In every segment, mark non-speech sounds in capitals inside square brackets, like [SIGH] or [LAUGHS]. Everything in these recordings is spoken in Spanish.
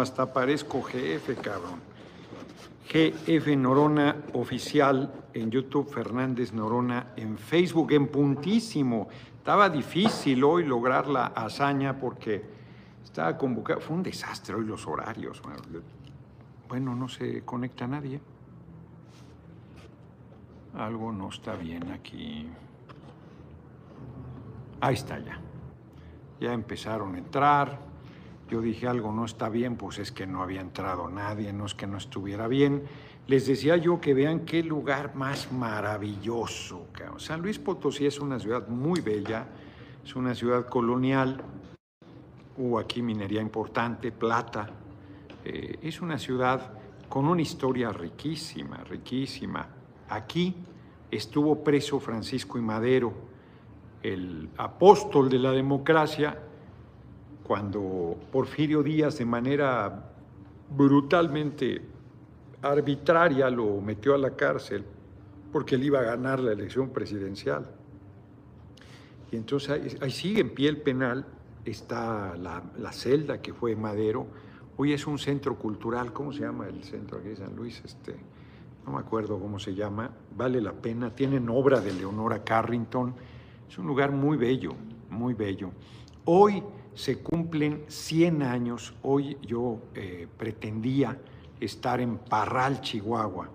Hasta parezco jefe, cabrón. GF Norona Oficial en YouTube, Fernández Norona en Facebook, en puntísimo. Estaba difícil hoy lograr la hazaña porque estaba convocado. Fue un desastre hoy los horarios. Bueno, no se conecta nadie. Algo no está bien aquí. Ahí está ya. Ya empezaron a entrar. Yo dije algo no está bien, pues es que no había entrado nadie, no es que no estuviera bien. Les decía yo que vean qué lugar más maravilloso. San Luis Potosí es una ciudad muy bella, es una ciudad colonial. Hubo aquí minería importante, plata. Eh, es una ciudad con una historia riquísima, riquísima. Aquí estuvo preso Francisco y Madero, el apóstol de la democracia, cuando Porfirio Díaz de manera brutalmente arbitraria lo metió a la cárcel porque él iba a ganar la elección presidencial. Y entonces ahí, sigue en pie el penal, está la, la, celda que fue Madero, hoy es un centro cultural, ¿cómo se llama el centro aquí de San Luis? Este, no me acuerdo cómo se llama, vale la pena, tienen obra de Leonora Carrington, es un lugar muy bello, muy bello. Hoy se cumplen 100 años, hoy yo eh, pretendía estar en Parral, Chihuahua,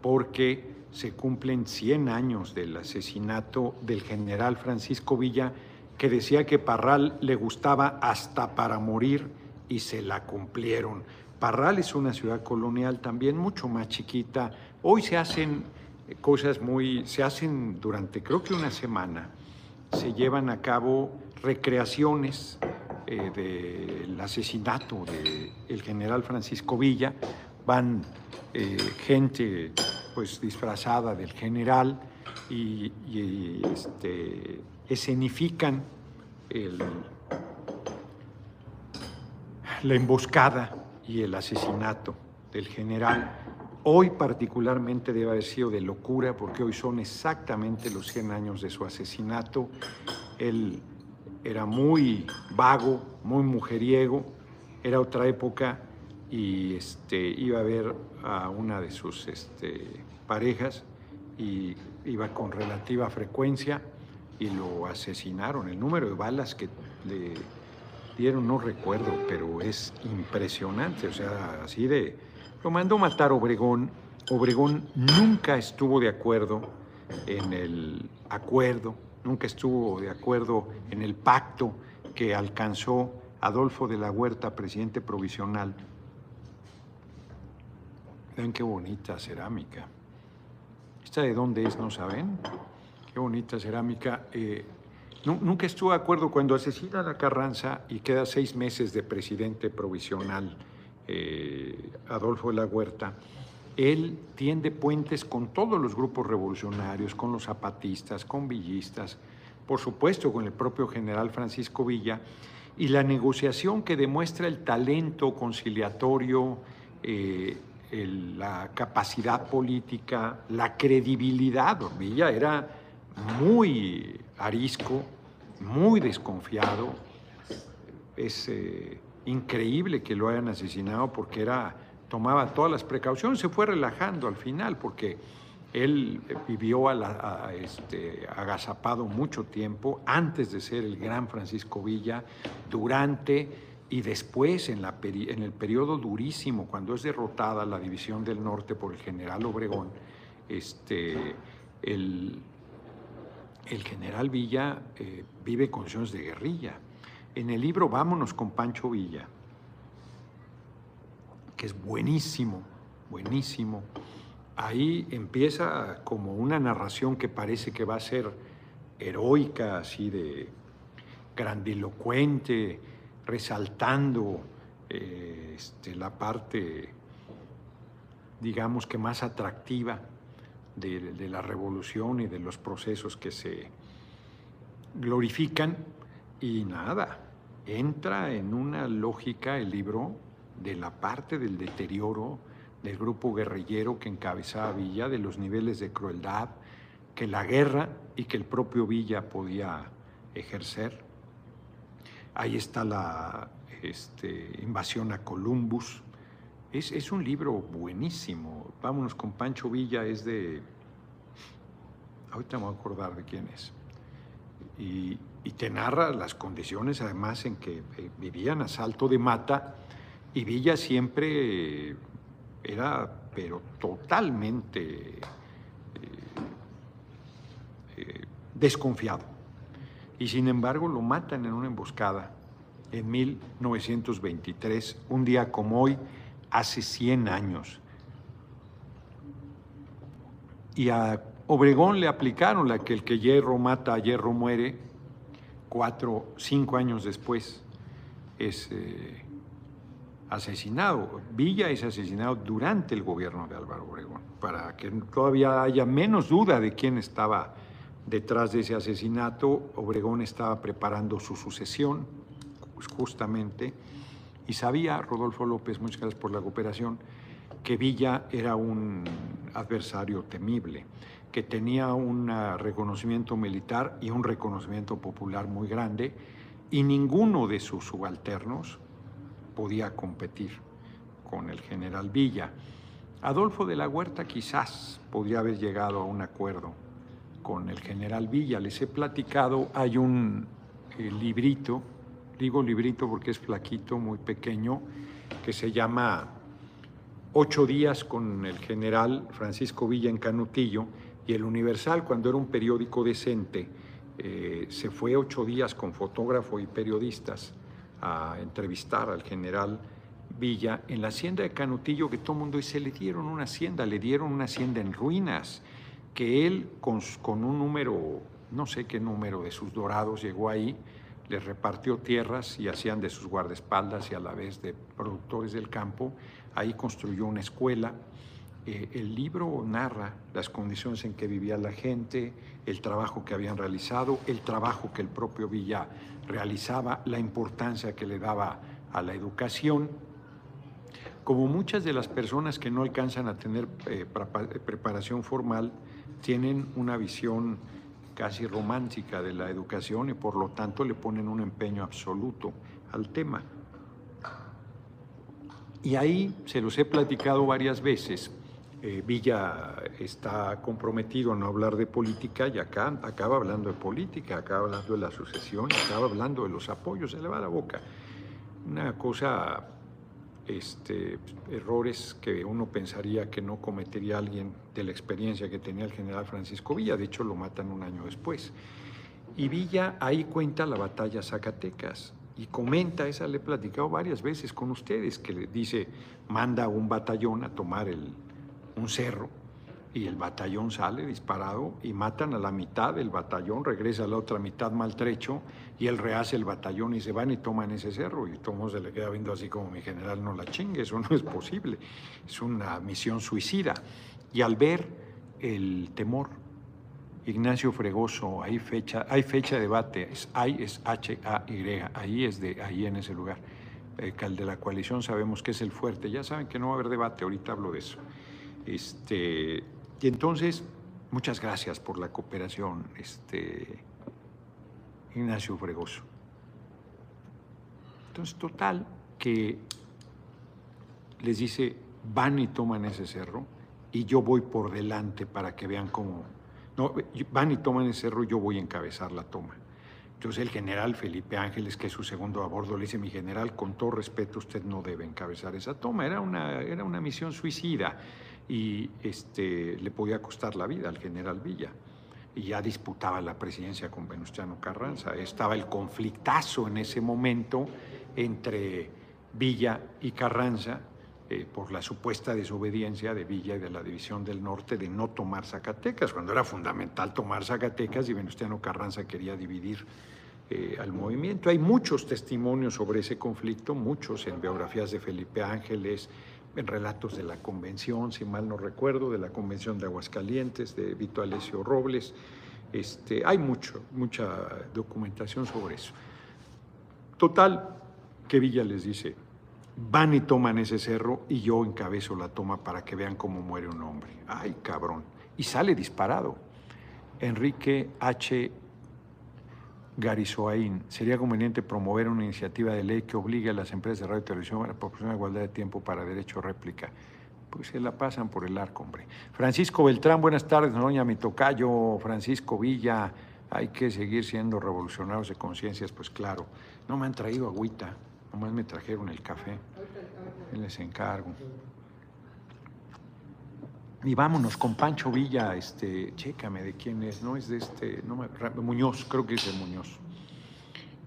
porque se cumplen 100 años del asesinato del general Francisco Villa, que decía que Parral le gustaba hasta para morir y se la cumplieron. Parral es una ciudad colonial también mucho más chiquita. Hoy se hacen cosas muy, se hacen durante creo que una semana, se llevan a cabo recreaciones eh, del asesinato del general Francisco Villa, van eh, gente pues disfrazada del general y, este, escenifican la emboscada y el asesinato del general. Hoy particularmente debe haber sido de locura porque hoy son exactamente los 100 años de su asesinato. Él era muy vago, muy mujeriego, era otra época y este, iba a ver a una de sus este, parejas y iba con relativa frecuencia y lo asesinaron. El número de balas que le dieron no recuerdo, pero es impresionante, o sea, así de... Lo mandó matar Obregón. Obregón nunca estuvo de acuerdo en el acuerdo nunca estuvo de acuerdo en el pacto que alcanzó Adolfo de la Huerta, presidente provisional. Vean qué bonita cerámica. ¿Esta de dónde es? ¿No saben? Qué bonita cerámica. Eh, nunca estuvo de acuerdo cuando asesina a la Carranza y queda seis meses de presidente provisional eh, Adolfo de la Huerta él tiende puentes con todos los grupos revolucionarios, con los zapatistas, con villistas, por supuesto con el propio general Francisco Villa, y la negociación que demuestra el talento conciliatorio, eh, la capacidad política, la credibilidad. Villa era muy arisco, muy desconfiado. Es eh, increíble que lo hayan asesinado porque era tomaba todas las precauciones, se fue relajando al final porque él vivió a este, agazapado mucho tiempo antes de ser el gran Francisco Villa, durante y después en, la el periodo durísimo, cuando es derrotada la División del Norte por el general Obregón, este, el, el general Villa eh, vive condiciones de guerrilla. En el libro Vámonos con Pancho Villa, que es buenísimo, buenísimo. Ahí empieza como una narración que parece que va a ser heroica, así de grandilocuente, resaltando eh, este, la parte, digamos que más atractiva de, de la revolución y de los procesos que se glorifican. Y nada, entra en una lógica el libro de la parte del deterioro del grupo guerrillero que encabezaba Villa, de los niveles de crueldad que la guerra y que el propio Villa podía ejercer. Ahí está la, este, Invasión a Columbus. Es, es, un libro buenísimo. Vámonos con Pancho Villa, es de... Ahorita me voy a acordar de quién es. Y, te narra las condiciones además en que eh, vivían a salto de mata y Villa siempre era, pero totalmente eh, eh, desconfiado. Y sin embargo lo matan en una emboscada en 1923, un día como hoy, hace 100 años. Y a Obregón le aplicaron la que el que hierro mata, hierro muere, cuatro, cinco años después es eh, asesinado. Villa es asesinado durante el gobierno de Álvaro Obregón, para que todavía haya menos duda de quién estaba detrás de ese asesinato. Obregón estaba preparando su sucesión, justamente, y sabía, Rodolfo López, muchas gracias por la cooperación, que Villa era un adversario temible, que tenía un reconocimiento militar y un reconocimiento popular muy grande, y ninguno de sus subalternos podía competir con el general Villa. Adolfo de la Huerta quizás podría haber llegado a un acuerdo con el general Villa. Les he platicado, hay un eh, librito, digo librito porque es flaquito, muy pequeño, que se llama Ocho días con el general Francisco Villa en Canutillo y el Universal, cuando era un periódico decente, eh, se fue ocho días con fotógrafo y periodistas a entrevistar al general Villa en la hacienda de Canutillo, que todo el mundo dice, le dieron una hacienda, le dieron una hacienda en ruinas, que él con, un número, no sé qué número de sus dorados llegó ahí, les repartió tierras y hacían de sus guardaespaldas y a la vez de productores del campo. Ahí construyó una escuela. Eh, el libro narra las condiciones en que vivía la gente, el trabajo que habían realizado, el trabajo que el propio Villa realizaba, la importancia que le daba a la educación. Como muchas de las personas que no alcanzan a tener eh, preparación formal, tienen una visión casi romántica de la educación y por lo tanto le ponen un empeño absoluto al tema. Y ahí se los he platicado varias veces. Eh, Villa está comprometido a no hablar de política y acá acaba hablando de política, acaba hablando de la sucesión, acaba hablando de los apoyos, se le va la boca. Una cosa, este, errores que uno pensaría que no cometería alguien de la experiencia que tenía el general Francisco Villa, de hecho lo matan un año después. Y Villa ahí cuenta la batalla Zacatecas y comenta, esa le he platicado varias veces con ustedes, que le dice, manda un batallón a tomar el, un cerro y el batallón sale disparado y matan a la mitad del batallón, regresa a la otra mitad maltrecho y él rehace el batallón y se van y toman ese cerro y todo se le queda viendo así como mi general no la chingue, eso no es posible, es una misión suicida. Y al ver el temor, Ignacio Fregoso, hay fecha, hay fecha de debate, es, hay es H-A-Y, ahí es de, ahí en ese lugar. El eh, de la coalición sabemos que es el fuerte, ya saben que no va a haber debate, ahorita hablo de eso. Este, y entonces, muchas gracias por la cooperación, este, Ignacio Fregoso. Entonces, total, que les dice, van y toman ese cerro y yo voy por delante para que vean cómo... No, van y toman ese cerro y yo voy a encabezar la toma. Entonces el general Felipe Ángeles, que es su segundo a bordo, le dice, mi general, con todo respeto, usted no debe encabezar esa toma. Era una, era una misión suicida y este, le podía costar la vida al general Villa. Y ya disputaba la presidencia con Venustiano Carranza. Estaba el conflictazo en ese momento entre Villa y Carranza eh, por la supuesta desobediencia de Villa y de la División del Norte de no tomar Zacatecas, cuando era fundamental tomar Zacatecas y Venustiano Carranza quería dividir eh, al movimiento. Hay muchos testimonios sobre ese conflicto, muchos en biografías de Felipe Ángeles, en relatos de la convención, si mal no recuerdo, de la convención de Aguascalientes, de Vito Alessio Robles. Este, hay mucho, mucha documentación sobre eso. Total, que Villa les dice, van y toman ese cerro y yo encabezo la toma para que vean cómo muere un hombre. Ay, cabrón. Y sale disparado. Enrique H. Garizoaín, sería conveniente promover una iniciativa de ley que obligue a las empresas de radio y televisión a proporcionar igualdad de tiempo para derecho a réplica. Pues se la pasan por el arco, hombre. Francisco Beltrán, buenas tardes, doña mi tocayo, Francisco Villa, hay que seguir siendo revolucionarios de conciencias, pues claro. No me han traído agüita, nomás me trajeron el café. Les encargo. Y vámonos con Pancho Villa, este, chécame de quién es, no es de este, no Muñoz, creo que es de Muñoz.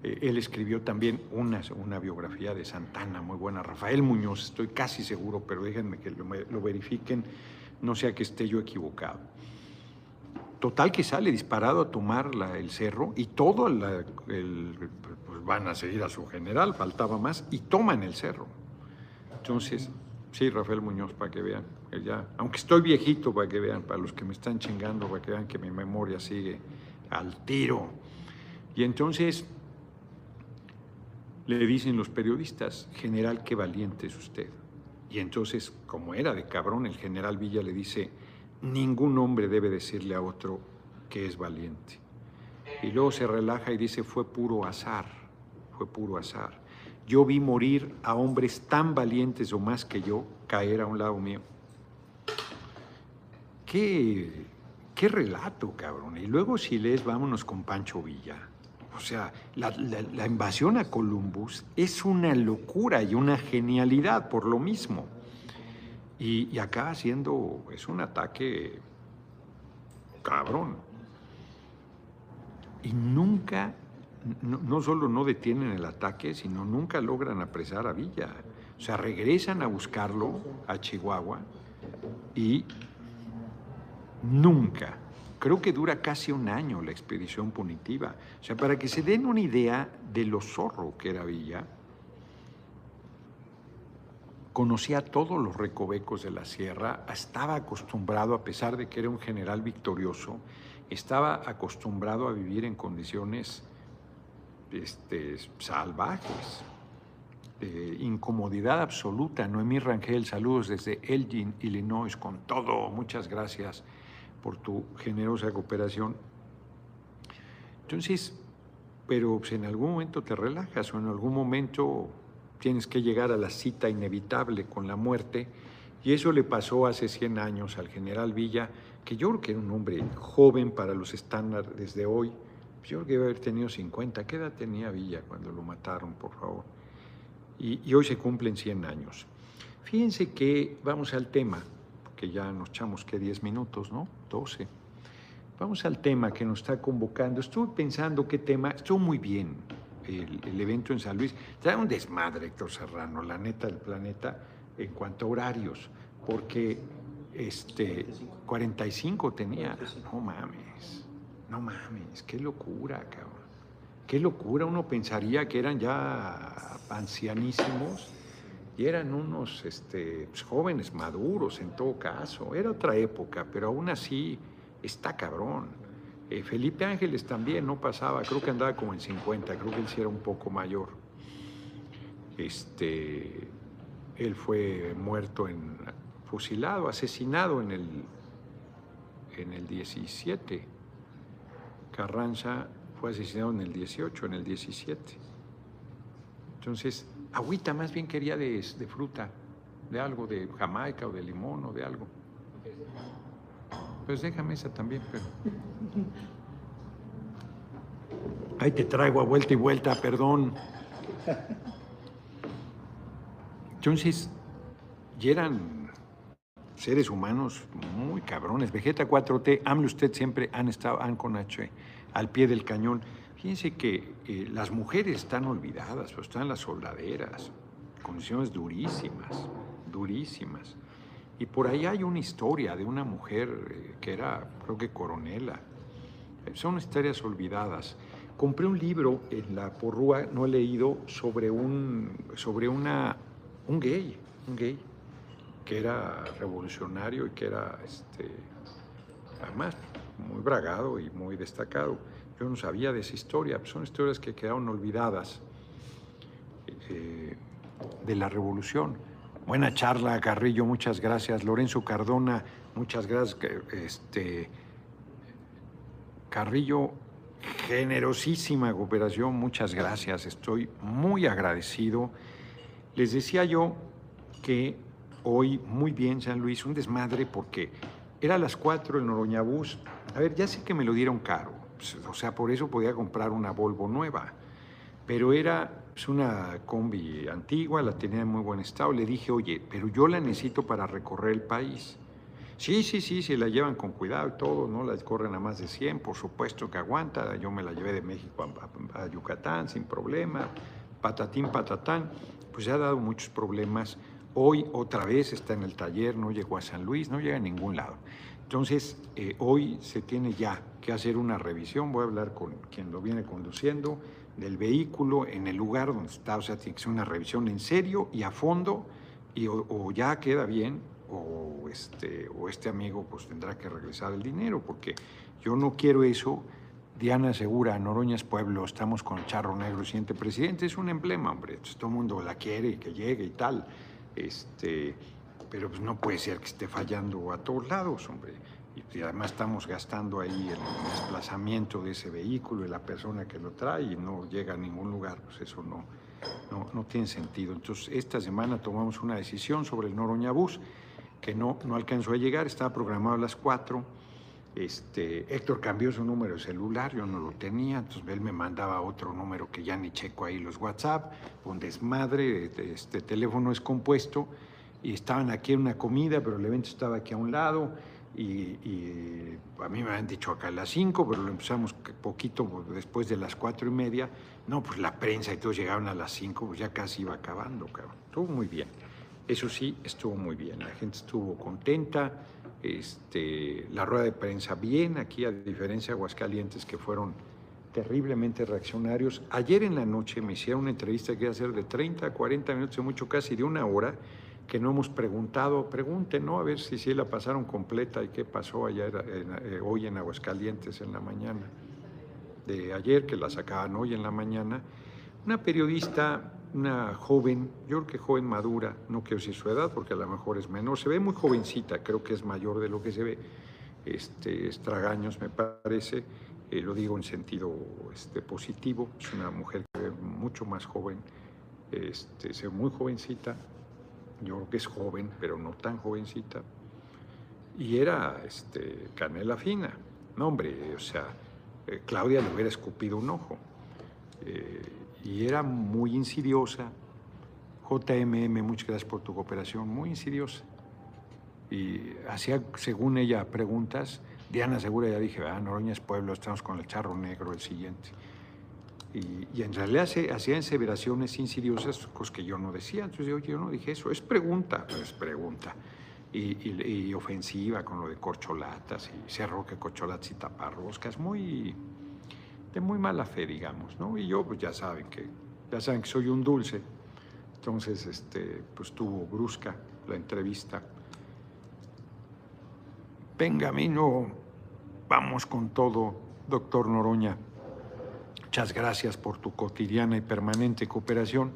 Eh, él escribió también una, una biografía de Santana, muy buena, Rafael Muñoz, estoy casi seguro, pero déjenme que lo, verifiquen, no sea que esté yo equivocado. Total que sale disparado a tomar el cerro y todo el, pues van a seguir a su general, faltaba más, y toman el cerro. Entonces, Sí, Rafael Muñoz, para que vean. Ya, aunque estoy viejito, para que vean, para los que me están chingando, para que vean que mi memoria sigue al tiro. Y entonces le dicen los periodistas, general, qué valiente es usted. Y entonces, como era de cabrón, el general Villa le dice, ningún hombre debe decirle a otro que es valiente. Y luego se relaja y dice, fue puro azar, fue puro azar yo vi morir a hombres tan valientes o más que yo caer a un lado mío. Qué, qué relato, cabrón. Y luego si lees, vámonos con Pancho Villa. O sea, la, invasión a Columbus es una locura y una genialidad por lo mismo. Y, y acaba siendo, es un ataque cabrón. Y nunca no, solo no detienen el ataque, sino nunca logran apresar a Villa. O sea, regresan a buscarlo a Chihuahua y nunca, creo que dura casi un año la expedición punitiva. O sea, para que se den una idea de lo zorro que era Villa, conocía todos los recovecos de la sierra, estaba acostumbrado, a pesar de que era un general victorioso, estaba acostumbrado a vivir en condiciones este, salvajes. incomodidad absoluta. Noemí Rangel, saludos desde Elgin, Illinois, con todo. Muchas gracias por tu generosa cooperación. Entonces, pero pues, en algún momento te relajas o en algún momento tienes que llegar a la cita inevitable con la muerte. Y eso le pasó hace 100 años al general Villa, que yo creo que era un hombre joven para los estándares de hoy, yo creo que iba a haber tenido 50. ¿Qué edad tenía Villa cuando lo mataron, por favor? Y, hoy se cumplen 100 años. Fíjense que vamos al tema, que ya nos echamos que 10 minutos, ¿no? 12. Vamos al tema que nos está convocando. Estuve pensando qué tema, estuvo muy bien el, evento en San Luis. Trae un desmadre, Héctor Serrano, la neta del planeta, en cuanto a horarios, porque este, 45 tenía, no mames. No mames, qué locura, cabrón. Qué locura, uno pensaría que eran ya ancianísimos eran unos este, pues, jóvenes maduros en todo caso. Era otra época, pero aún así está cabrón. Eh, Felipe Ángeles también no pasaba, creo que andaba como en 50, creo que él sí era un poco mayor. Este, él fue muerto en, fusilado, asesinado en el, en el 17 Carranza fue asesinado en el 18, en el 17. Entonces, agüita más bien quería de, fruta, de algo, de Jamaica o de limón o de algo. Pues déjame esa también, pero... Ahí te traigo a vuelta y vuelta, perdón. Entonces, y eran seres humanos muy cabrones. Vegeta 4T, AMLO usted siempre han estado, han con H al pie del cañón. Fíjense que eh, las mujeres están olvidadas, pero están las soldaderas, condiciones durísimas, durísimas. Y por ahí hay una historia de una mujer eh, que era, creo que coronela. Son historias olvidadas. Compré un libro en la porrúa, no he leído, sobre un, sobre una, un gay, un gay, que era revolucionario y que era, este, además, muy bragado y muy destacado. Yo no sabía de esa historia, son historias que quedaron olvidadas eh, de la revolución. Buena charla, Carrillo, muchas gracias. Lorenzo Cardona, muchas gracias. Este, Carrillo, generosísima cooperación, muchas gracias, estoy muy agradecido. Les decía yo que hoy, muy bien, San Luis, un desmadre porque era a las 4 el Noroñabús. A ver, ya sé que me lo dieron caro, o sea, por eso podía comprar una Volvo nueva, pero era pues, una combi antigua, la tenía en muy buen estado. Le dije, oye, pero yo la necesito para recorrer el país. Sí, sí, sí, sí, la llevan con cuidado y todo, no la corren a más de 100, por supuesto que aguanta. Yo me la llevé de México a, Yucatán sin problema, patatín, patatán. Pues ya ha dado muchos problemas. Hoy otra vez está en el taller, no llegó a San Luis, no llega a ningún lado. Entonces, eh, hoy se tiene ya que hacer una revisión. Voy a hablar con quien lo viene conduciendo del vehículo en el lugar donde está. O sea, tiene que ser una revisión en serio y a fondo, y o ya queda bien o este, o este amigo pues tendrá que regresar el dinero, porque yo no quiero eso. Diana Segura, Noroñas Pueblo, estamos con Charro Negro, siguiente presidente, es un emblema, hombre, todo el mundo la quiere, que llegue y tal, este, pero pues no puede ser que esté fallando a todos lados, hombre. Y, además estamos gastando ahí el desplazamiento de ese vehículo y la persona que lo trae y no llega a ningún lugar, pues eso no, no, no tiene sentido. Entonces, esta semana tomamos una decisión sobre el Noroña Bus que no, no alcanzó a llegar, estaba programado a las 4. Este, Héctor cambió su número de celular, yo no lo tenía, entonces él me mandaba otro número que ya ni checo ahí los WhatsApp, un desmadre, este teléfono es compuesto, y estaban aquí en una comida, pero el evento estaba aquí a un lado, y, a mí me habían dicho acá a las 5, pero lo empezamos poquito después de las cuatro y media, no, pues la prensa y todos llegaron a las 5, pues ya casi iba acabando, cabrón, estuvo muy bien. Eso sí, estuvo muy bien, la gente estuvo contenta, este, la rueda de prensa bien, aquí a diferencia de Aguascalientes que fueron terriblemente reaccionarios. Ayer en la noche me hicieron una entrevista que iba a ser de 30 a 40 minutos, mucho casi de una hora, que no hemos preguntado, pregunten, ¿no? A ver si sí la pasaron completa y qué pasó ayer, eh, hoy en Aguascalientes en la mañana. De ayer, que la sacaban hoy en la mañana. Una periodista una joven, yo creo que joven madura, no quiero decir su edad porque a lo mejor es menor, se ve muy jovencita, creo que es mayor de lo que se ve, este, estragaños me parece, eh, lo digo en sentido este, positivo, es una mujer que ve mucho más joven, este, se ve muy jovencita, yo creo que es joven, pero no tan jovencita, y era este, canela fina, no hombre, o sea, eh, Claudia le hubiera escupido un ojo. Eh, y era muy insidiosa. JMM, muchas gracias por tu cooperación, muy insidiosa. Y hacía, según ella, preguntas. Diana Segura ya dije, ah, Noroña es pueblo, estamos con el charro negro, el siguiente. Y, en realidad se, hacía aseveraciones insidiosas, cosas que yo no decía. Entonces yo, yo no dije eso, es pregunta, es pregunta. Y, ofensiva con lo de corcholatas y cerro que corcholatas y taparroscas, muy de muy mala fe, digamos, ¿no? Y yo, pues ya saben que, ya saben que soy un dulce. Entonces, este, pues tuvo brusca la entrevista. Venga, no vamos con todo, doctor Noroña. Muchas gracias por tu cotidiana y permanente cooperación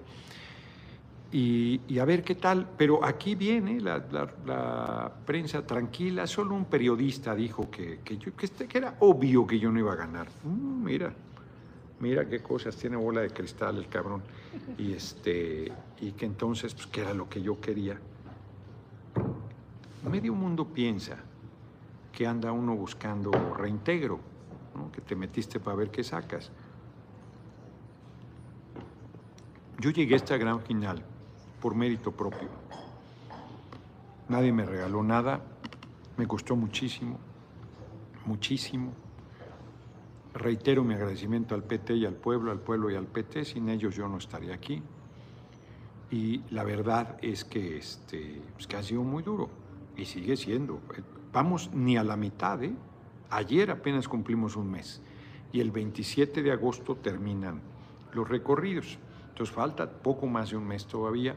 y, a ver qué tal. Pero aquí viene la, prensa tranquila, solo un periodista dijo que, que, este, que, era obvio que yo no iba a ganar. Mm, mira, mira qué cosas, tiene bola de cristal el cabrón. Y, este, y que entonces, pues, que era lo que yo quería. Medio mundo piensa que anda uno buscando reintegro, que te metiste para ver qué sacas. Yo llegué a esta gran final por mérito propio. Nadie me regaló nada, me costó muchísimo, muchísimo. Reitero mi agradecimiento al PT y al pueblo, al pueblo y al PT, sin ellos yo no estaría aquí. Y la verdad es que, este, pues que ha sido muy duro y sigue siendo. Vamos ni a la mitad, ¿eh? Ayer apenas cumplimos un mes y el 27 de agosto terminan los recorridos. Entonces falta poco más de un mes todavía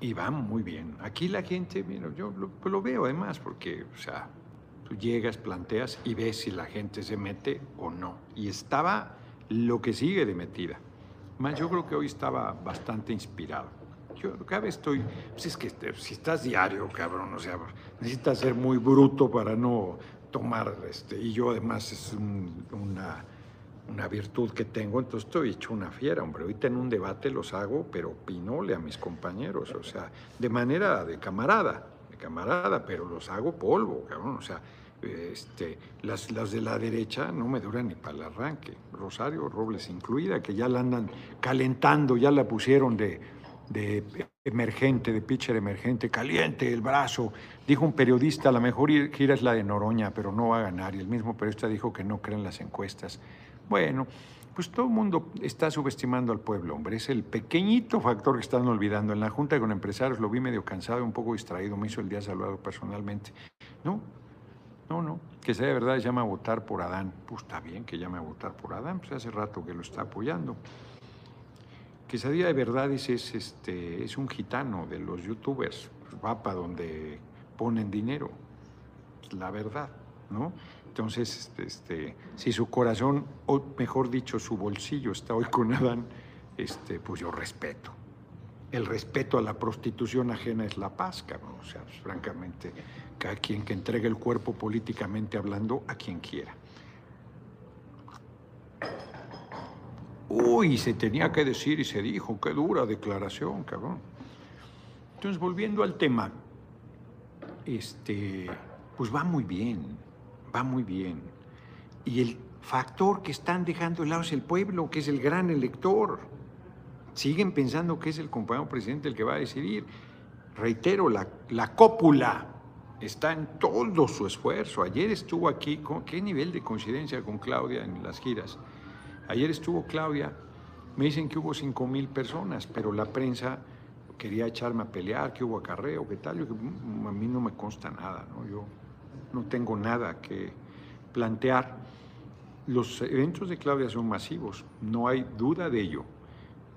y van muy bien. Aquí la gente, mira, yo lo, veo además, porque, o sea, tú llegas, planteas y ves si la gente se mete o no. Y estaba lo que sigue de metida. Más yo creo que hoy estaba bastante inspirado. Yo cada vez estoy, pues es que si estás diario, cabrón, o sea, necesitas ser muy bruto para no tomar, este, y yo además es una, una, virtud que tengo, entonces estoy hecho una fiera, hombre. Ahorita en un debate los hago, pero pinole a mis compañeros, o sea, de manera de camarada, de camarada, pero los hago polvo, cabrón, o sea, este, las, las de la derecha no me duran ni para el arranque, Rosario Robles incluida, que ya la andan calentando, ya la pusieron de, de emergente, de pitcher emergente, caliente el brazo. Dijo un periodista, la mejor gira es la de Noroña, pero no va a ganar. Y el mismo periodista dijo que no creen las encuestas. Bueno, pues todo el mundo está subestimando al pueblo, hombre. Es el pequeñito factor que están olvidando. En la Junta con Empresarios lo vi medio cansado un poco distraído. Me hizo el día saludado personalmente. No, no, no. Que sea de verdad llama a votar por Adán. Pues está bien que llame a votar por Adán. Pues hace rato que lo está apoyando. Quesadilla de Verdades es, este, es un gitano de los youtubers, pues va para donde ponen dinero, la verdad, ¿no? Entonces, este, si su corazón, o mejor dicho, su bolsillo está hoy con Adán, este, pues yo respeto. El respeto a la prostitución ajena es la paz, cabrón. O sea, pues, francamente, cada quien que entregue el cuerpo políticamente hablando a quien quiera. Uy, se tenía que decir y se dijo, qué dura declaración, cabrón. Entonces, volviendo al tema, este, pues va muy bien, va muy bien. Y el factor que están dejando de lado es el pueblo, que es el gran elector. Siguen pensando que es el compañero presidente el que va a decidir. Reitero, la, la cópula está en todo su esfuerzo. Ayer estuvo aquí, ¿con qué nivel de coincidencia con Claudia en las giras? Ayer estuvo Claudia, me dicen que hubo 5 mil personas, pero la prensa quería echarme a pelear, que hubo acarreo, qué tal. Yo, mm, a mí no me consta nada, ¿no? yo no tengo nada que plantear. Los eventos de Claudia son masivos, no hay duda de ello,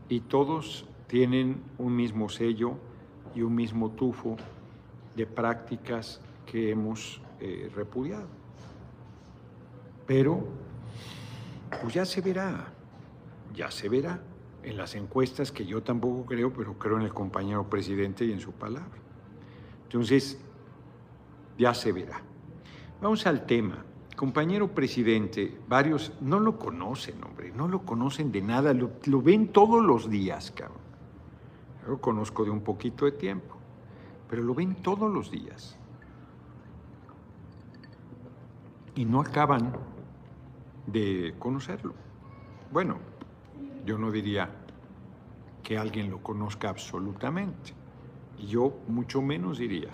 y todos tienen un mismo sello y un mismo tufo de prácticas que hemos eh, repudiado. Pero pues ya se verá, ya se verá en las encuestas que yo tampoco creo, pero creo en el compañero presidente y en su palabra. Entonces, ya se verá. Vamos al tema. Compañero presidente, varios no lo conocen, hombre, no lo conocen de nada, lo, ven todos los días, cabrón. Lo conozco de un poquito de tiempo, pero lo ven todos los días. Y no acaban de conocerlo. Bueno, yo no diría que alguien lo conozca absolutamente. Y yo mucho menos diría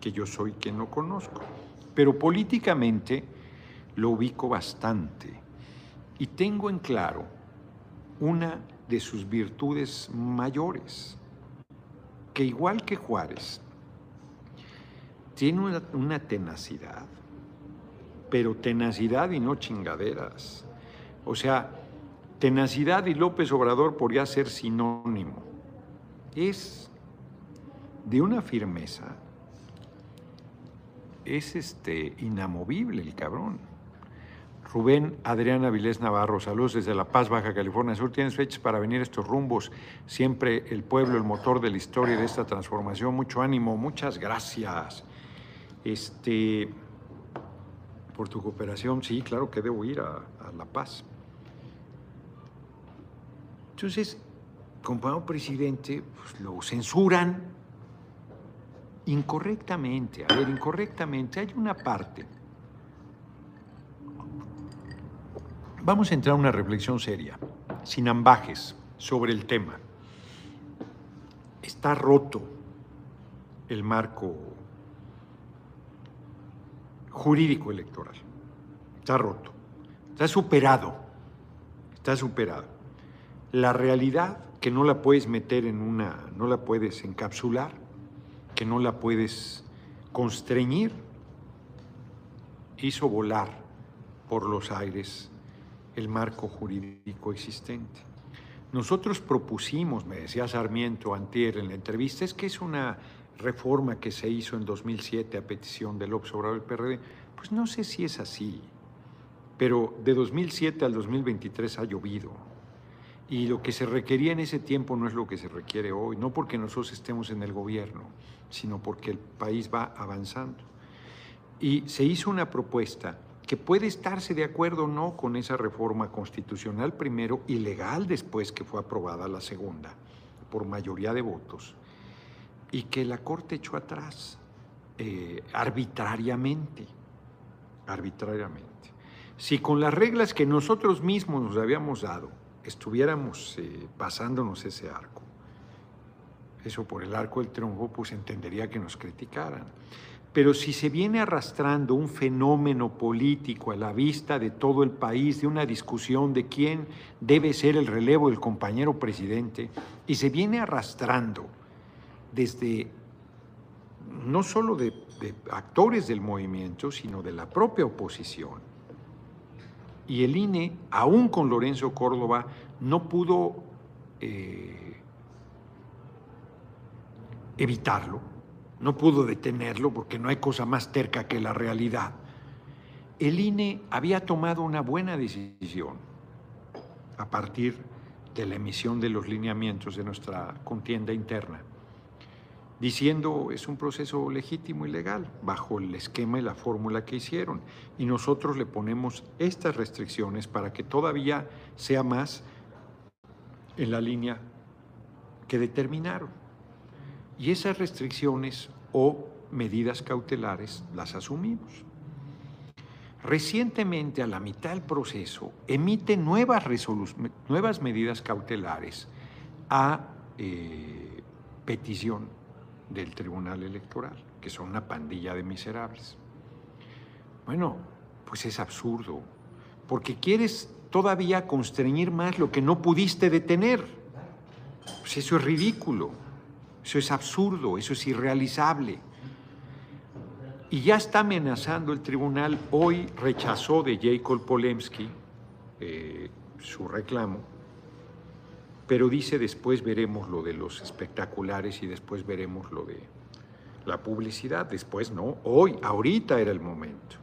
que yo soy quien lo conozco. Pero políticamente lo ubico bastante. Y tengo en claro una de sus virtudes mayores, que igual que Juárez, tiene una, tenacidad pero tenacidad y no chingaderas. O sea, tenacidad y López Obrador podría ser sinónimo. Es de una firmeza, es este inamovible el cabrón. Rubén Adrián Avilés Navarro, saludos desde La Paz, Baja California Sur. ¿Tienes fechas para venir a estos rumbos? Siempre el pueblo, el motor de la historia de esta transformación. Mucho ánimo, muchas gracias. Este, por tu cooperación. Sí, claro que debo ir a, La Paz. Entonces, compañero presidente, pues, lo censuran incorrectamente. A ver, incorrectamente. Hay una parte. Vamos a entrar a una reflexión seria, sin ambajes, sobre el tema. Está roto el marco jurídico electoral. Está roto, está superado, está superado. La realidad que no la puedes meter en una, no la puedes encapsular, que no la puedes constreñir, hizo volar por los aires el marco jurídico existente. Nosotros propusimos, me decía Sarmiento antier en la entrevista, es que es una reforma que se hizo en 2007 a petición del Obrador del PRD, pues no sé si es así, pero de 2007 al 2023 ha llovido. Y lo que se requería en ese tiempo no es lo que se requiere hoy, no porque nosotros estemos en el gobierno, sino porque el país va avanzando. Y se hizo una propuesta que puede estarse de acuerdo o no con esa reforma constitucional primero y legal después que fue aprobada la segunda por mayoría de votos y que la Corte echó atrás eh, arbitrariamente, arbitrariamente. Si con las reglas que nosotros mismos nos habíamos dado estuviéramos eh, pasándonos ese arco, eso por el arco del triunfo, pues entendería que nos criticaran. Pero si se viene arrastrando un fenómeno político a la vista de todo el país, de una discusión de quién debe ser el relevo del compañero presidente, y se viene arrastrando desde no solo de, actores del movimiento, sino de la propia oposición. Y el INE, aún con Lorenzo Córdoba, no pudo eh, evitarlo, no pudo detenerlo porque no hay cosa más terca que la realidad. El INE había tomado una buena decisión a partir de la emisión de los lineamientos de nuestra contienda interna, diciendo es un proceso legítimo y legal bajo el esquema y la fórmula que hicieron. Y nosotros le ponemos estas restricciones para que todavía sea más en la línea que determinaron. Y esas restricciones o medidas cautelares las asumimos. Recientemente, a la mitad del proceso, emite nuevas, nuevas medidas cautelares a eh, petición del Tribunal Electoral, que son una pandilla de miserables. Bueno, pues es absurdo, porque quieres todavía constreñir más lo que no pudiste detener. Pues eso es ridículo. Eso es absurdo, eso es irrealizable. Y ya está amenazando el tribunal. Hoy rechazó de Jacob Polemski eh, su reclamo, pero dice después veremos lo de los espectaculares y después veremos lo de la publicidad. Después no, hoy, ahorita era el momento.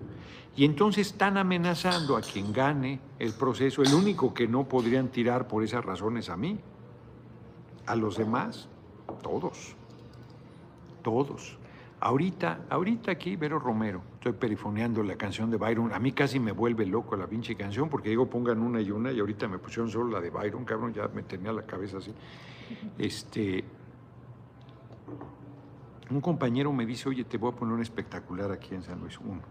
Y entonces están amenazando a quien gane el proceso. El único que no podrían tirar por esas razones a mí. A los demás todos, todos. Ahorita, ahorita aquí, Vero Romero, estoy perifoneando la canción de Byron. A mí casi me vuelve loco la pinche canción porque digo pongan una y una y ahorita me pusieron solo la de Byron, cabrón, ya me tenía la cabeza así. [LAUGHS] Este, un compañero me dice, oye, te voy a poner un espectacular aquí en San Luis. Uno.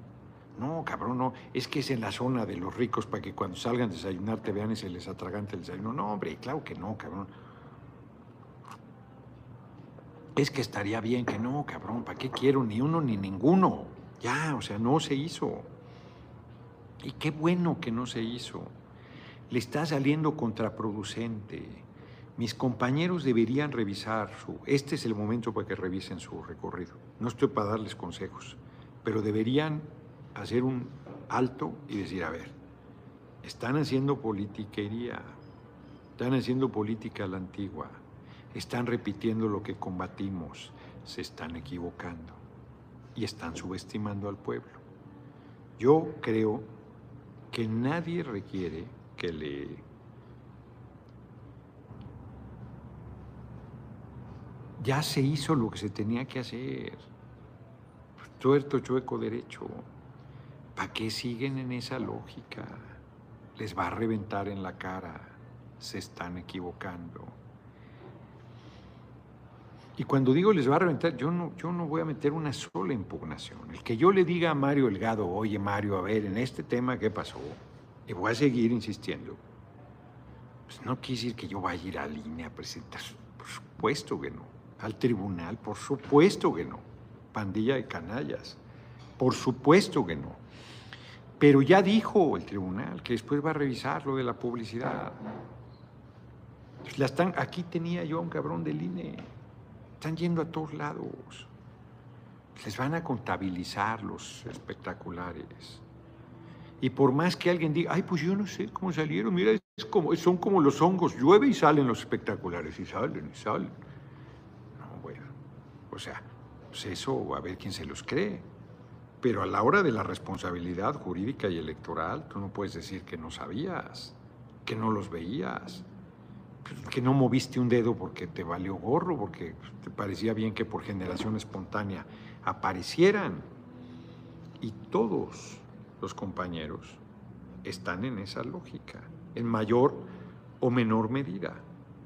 No, cabrón, no. Es que es en la zona de los ricos para que cuando salgan a desayunar te vean y se les atragante el desayuno. No, hombre, claro que no, cabrón es que estaría bien que no, cabrón, ¿para qué quiero ni uno ni ninguno? Ya, o sea, no se hizo. Y qué bueno que no se hizo. Le está saliendo contraproducente. Mis compañeros deberían revisar su... Este es el momento para que revisen su recorrido. No estoy para darles consejos, pero deberían hacer un alto y decir, a ver, están haciendo politiquería, están haciendo política a la antigua están repitiendo lo que combatimos, se están equivocando y están subestimando al pueblo. Yo creo que nadie requiere que le ya se hizo lo que se tenía que hacer. Tuerto, chueco, derecho. ¿Para qué siguen en esa lógica? Les va a reventar en la cara. Se están equivocando. Y cuando digo les va a reventar, yo no, yo no voy a meter una sola impugnación. El que yo le diga a Mario Elgado, oye Mario, a ver, en este tema, ¿qué pasó? Y voy a seguir insistiendo. Pues no quiere decir que yo vaya a ir a línea a presentar. Por supuesto que no. Al tribunal, por supuesto que no. Pandilla de canallas. Por supuesto que no. Pero ya dijo el tribunal que después va a revisar lo de la publicidad. Pues la están, aquí tenía yo a un cabrón del INE están yendo a todos lados. Les van a contabilizar los espectaculares. Y por más que alguien diga, ay, pues yo no sé cómo salieron, mira, es como, son como los hongos, llueve y salen los espectaculares, y salen, y salen. No, bueno, o sea, pues eso a ver quién se los cree. Pero a la hora de la responsabilidad jurídica y electoral, tú no puedes decir que no sabías, que no los veías que no moviste un dedo porque te valió gorro, porque te parecía bien que por generación espontánea aparecieran. Y todos los compañeros están en esa lógica, en mayor o menor medida.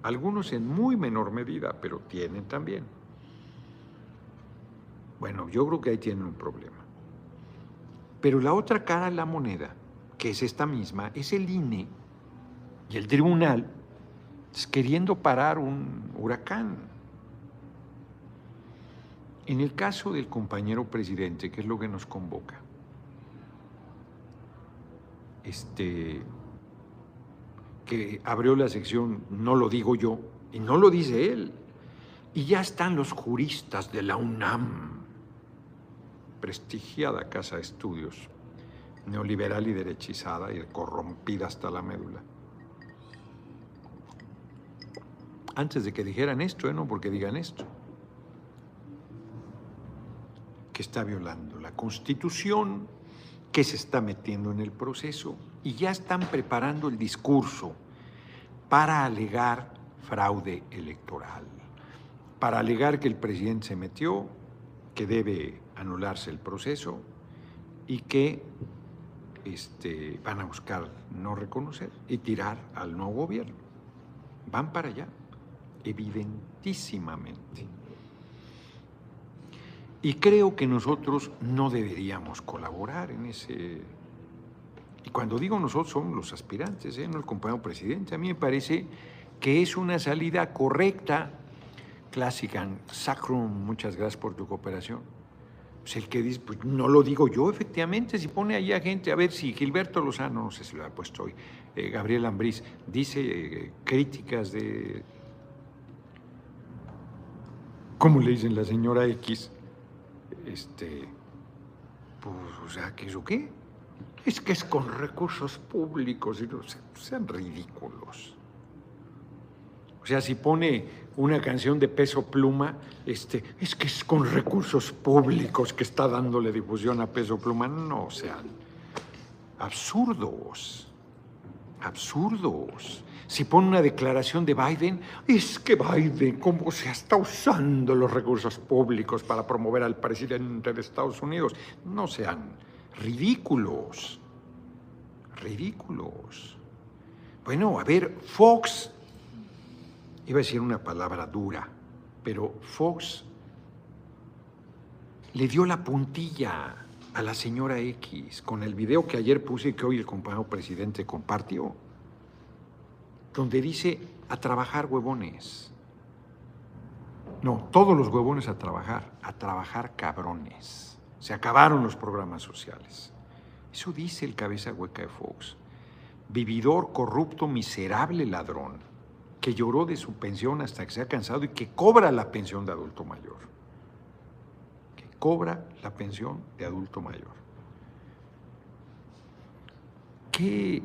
Algunos en muy menor medida, pero tienen también. Bueno, yo creo que ahí tienen un problema. Pero la otra cara de la moneda, que es esta misma, es el INE y el tribunal queriendo parar un huracán. En el caso del compañero presidente, que es lo que nos convoca, este, que abrió la sección, no lo digo yo, y no lo dice él, y ya están los juristas de la UNAM, prestigiada casa de estudios, neoliberal y derechizada y corrompida hasta la médula. Antes de que dijeran esto, ¿eh? no porque digan esto, que está violando la constitución, que se está metiendo en el proceso y ya están preparando el discurso para alegar fraude electoral, para alegar que el presidente se metió, que debe anularse el proceso y que este, van a buscar no reconocer y tirar al nuevo gobierno. Van para allá, evidentísimamente. Y creo que nosotros no deberíamos colaborar en ese... Y cuando digo nosotros son los aspirantes, ¿eh? no el compañero presidente. A mí me parece que es una salida correcta, clásica. Sacrum, muchas gracias por tu cooperación. Pues el que dice, pues no lo digo yo, efectivamente, si pone ahí a gente, a ver si Gilberto Lozano, no sé si lo ha puesto hoy, eh, Gabriel Ambrís, dice eh, críticas de, ¿cómo le dicen la señora X? este, pues, o sea, ¿qué es o qué? Es que es con recursos públicos no sean ridículos. O sea, si pone una canción de peso pluma, este, es que es con recursos públicos que está dándole difusión a peso pluma. No sean absurdos, absurdos si pone una declaración de Biden, es que Biden, ¿cómo se está usando los recursos públicos para promover al presidente de Estados Unidos? No sean ridículos, ridículos. Bueno, a ver, Fox, iba a decir una palabra dura, pero Fox le dio la puntilla a la señora X con el video que ayer puse y que hoy el compañero presidente compartió donde dice a trabajar huevones. No, todos los huevones a trabajar, a trabajar cabrones. Se acabaron los programas sociales. Eso dice el cabeza hueca de Fox. Vividor, corrupto, miserable ladrón, que lloró de su pensión hasta que se ha cansado y que cobra la pensión de adulto mayor. Que cobra la pensión de adulto mayor. ¿Qué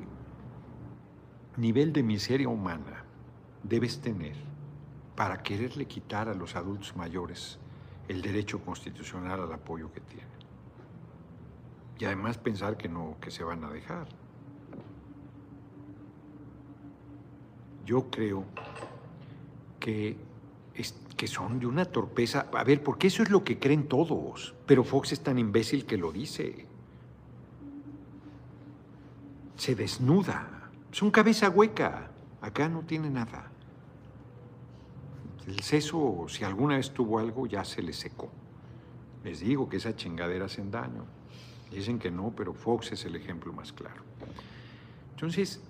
nivel de miseria humana debes tener para quererle quitar a los adultos mayores el derecho constitucional al apoyo que tienen. Y además pensar que no, que se van a dejar. Yo creo que, que son de una torpeza. A ver, porque eso es lo que creen todos, pero Fox es tan imbécil que lo dice. Se desnuda es un cabeza hueca. Acá no tiene nada. El seso, si alguna vez tuvo algo, ya se le secó. Les digo que esa chingadera hacen daño. Dicen que no, pero Fox es el ejemplo más claro. Entonces,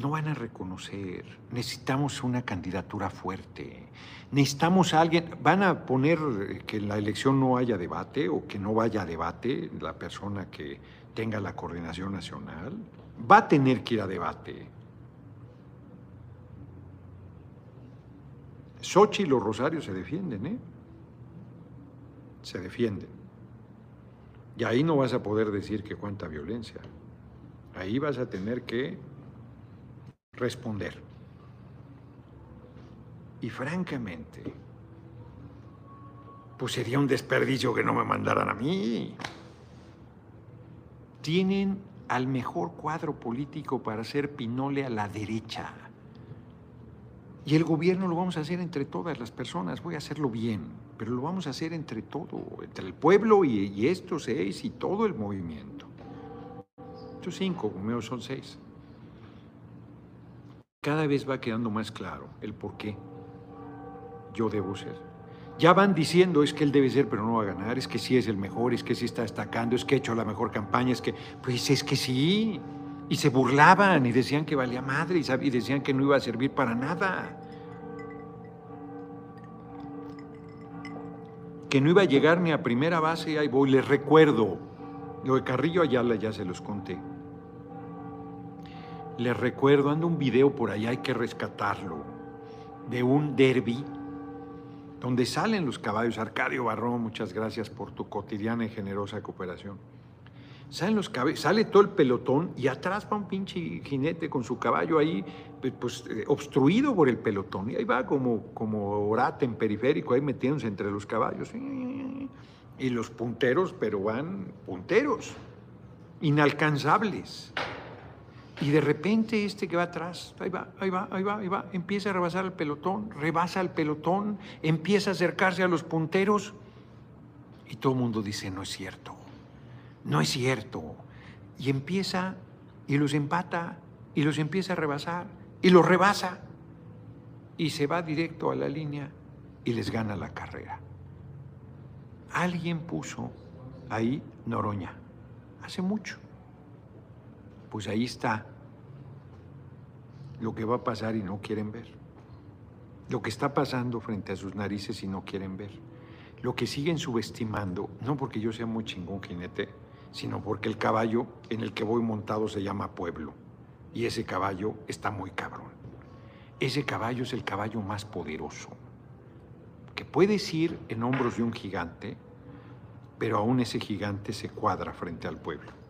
no van a reconocer. Necesitamos una candidatura fuerte. Necesitamos a alguien. Van a poner que en la elección no haya debate o que no vaya a debate la persona que tenga la coordinación nacional va a tener que ir a debate. Sochi y los Rosarios se defienden, ¿eh? Se defienden. Y ahí no vas a poder decir que cuánta violencia. Ahí vas a tener que responder. Y francamente, pues sería un desperdicio que no me mandaran a mí. Tienen al mejor cuadro político para hacer pinole a la derecha. Y el gobierno lo vamos a hacer entre todas las personas, voy a hacerlo bien, pero lo vamos a hacer entre todo, entre el pueblo y, estos seis y todo el movimiento. Estos cinco, conmigo son seis. Cada vez va quedando más claro el por qué yo debo ser. Ya van diciendo es que él debe ser, pero no va a ganar, es que sí es el mejor, es que sí está destacando, es que ha hecho la mejor campaña, es que, pues es que sí. Y se burlaban y decían que valía madre y decían que no iba a servir para nada. Que no iba a llegar ni a primera base, ahí voy, les recuerdo. Lo de Carrillo Ayala ya se los conté. Les recuerdo, anda un video por allá, hay que rescatarlo, de un derby donde salen los caballos. Arcadio Barrón, muchas gracias por tu cotidiana y generosa cooperación. Salen los caballos, sale todo el pelotón y atrás va un pinche jinete con su caballo ahí, pues, eh, obstruido por el pelotón. Y ahí va como, como orate en periférico, ahí metiéndose entre los caballos. Y los punteros, pero van punteros, inalcanzables. Y de repente este que va atrás, ahí va, ahí va, ahí va, ahí va, empieza a rebasar el pelotón, rebasa el pelotón, empieza a acercarse a los punteros y todo el mundo dice, no es cierto, no es cierto. Y empieza y los empata y los empieza a rebasar y los rebasa y se va directo a la línea y les gana la carrera. Alguien puso ahí Noroña, hace mucho. Pues ahí está lo que va a pasar y no quieren ver. Lo que está pasando frente a sus narices y no quieren ver. Lo que siguen subestimando, no porque yo sea muy chingón jinete, sino porque el caballo en el que voy montado se llama pueblo. Y ese caballo está muy cabrón. Ese caballo es el caballo más poderoso, que puedes ir en hombros de un gigante, pero aún ese gigante se cuadra frente al pueblo.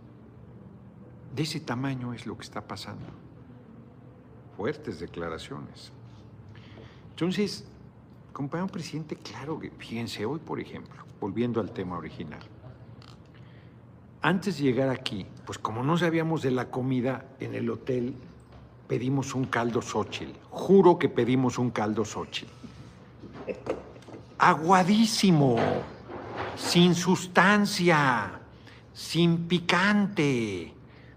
De ese tamaño es lo que está pasando fuertes declaraciones. Entonces, compañero presidente, claro fíjense, hoy por ejemplo, volviendo al tema original, antes de llegar aquí, pues como no sabíamos de la comida en el hotel, pedimos un caldo Xochitl. Juro que pedimos un caldo Xochitl. Aguadísimo, sin sustancia, sin picante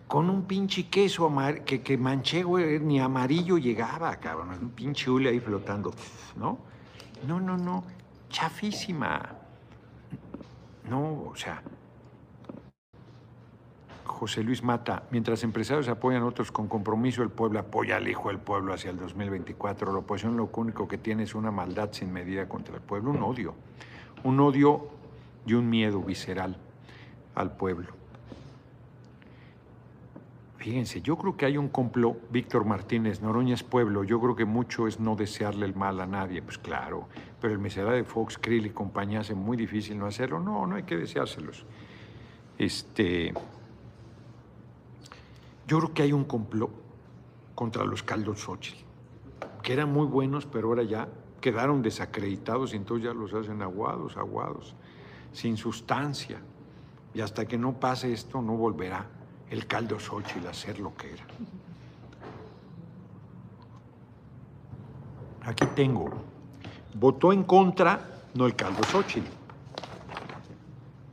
con un pinche queso que, que manchego ni amarillo llegaba, cabrón, un pinche hule ahí flotando, ¿no? No, no, no, chafísima. No, o sea, José Luis Mata, mientras empresarios apoyan a otros con compromiso, el pueblo apoya al hijo del pueblo hacia el 2024. La oposición lo único que tiene es una maldad sin medida contra el pueblo, un odio, un odio y un miedo visceral al pueblo. Fíjense, yo creo que hay un complot, Víctor Martínez, Noroña es pueblo, yo creo que mucho es no desearle el mal a nadie, pues claro, pero el miserable de Fox, Krill y compañía hace muy difícil no hacerlo, no, no hay que deseárselos. Este, yo creo que hay un complot contra los caldos Xochitl, que eran muy buenos, pero ahora ya quedaron desacreditados y entonces ya los hacen aguados, aguados, sin sustancia. Y hasta que no pase esto, no volverá el caldo Xochitl a ser lo que era. Aquí tengo. Votó en contra, no el caldo Xochitl,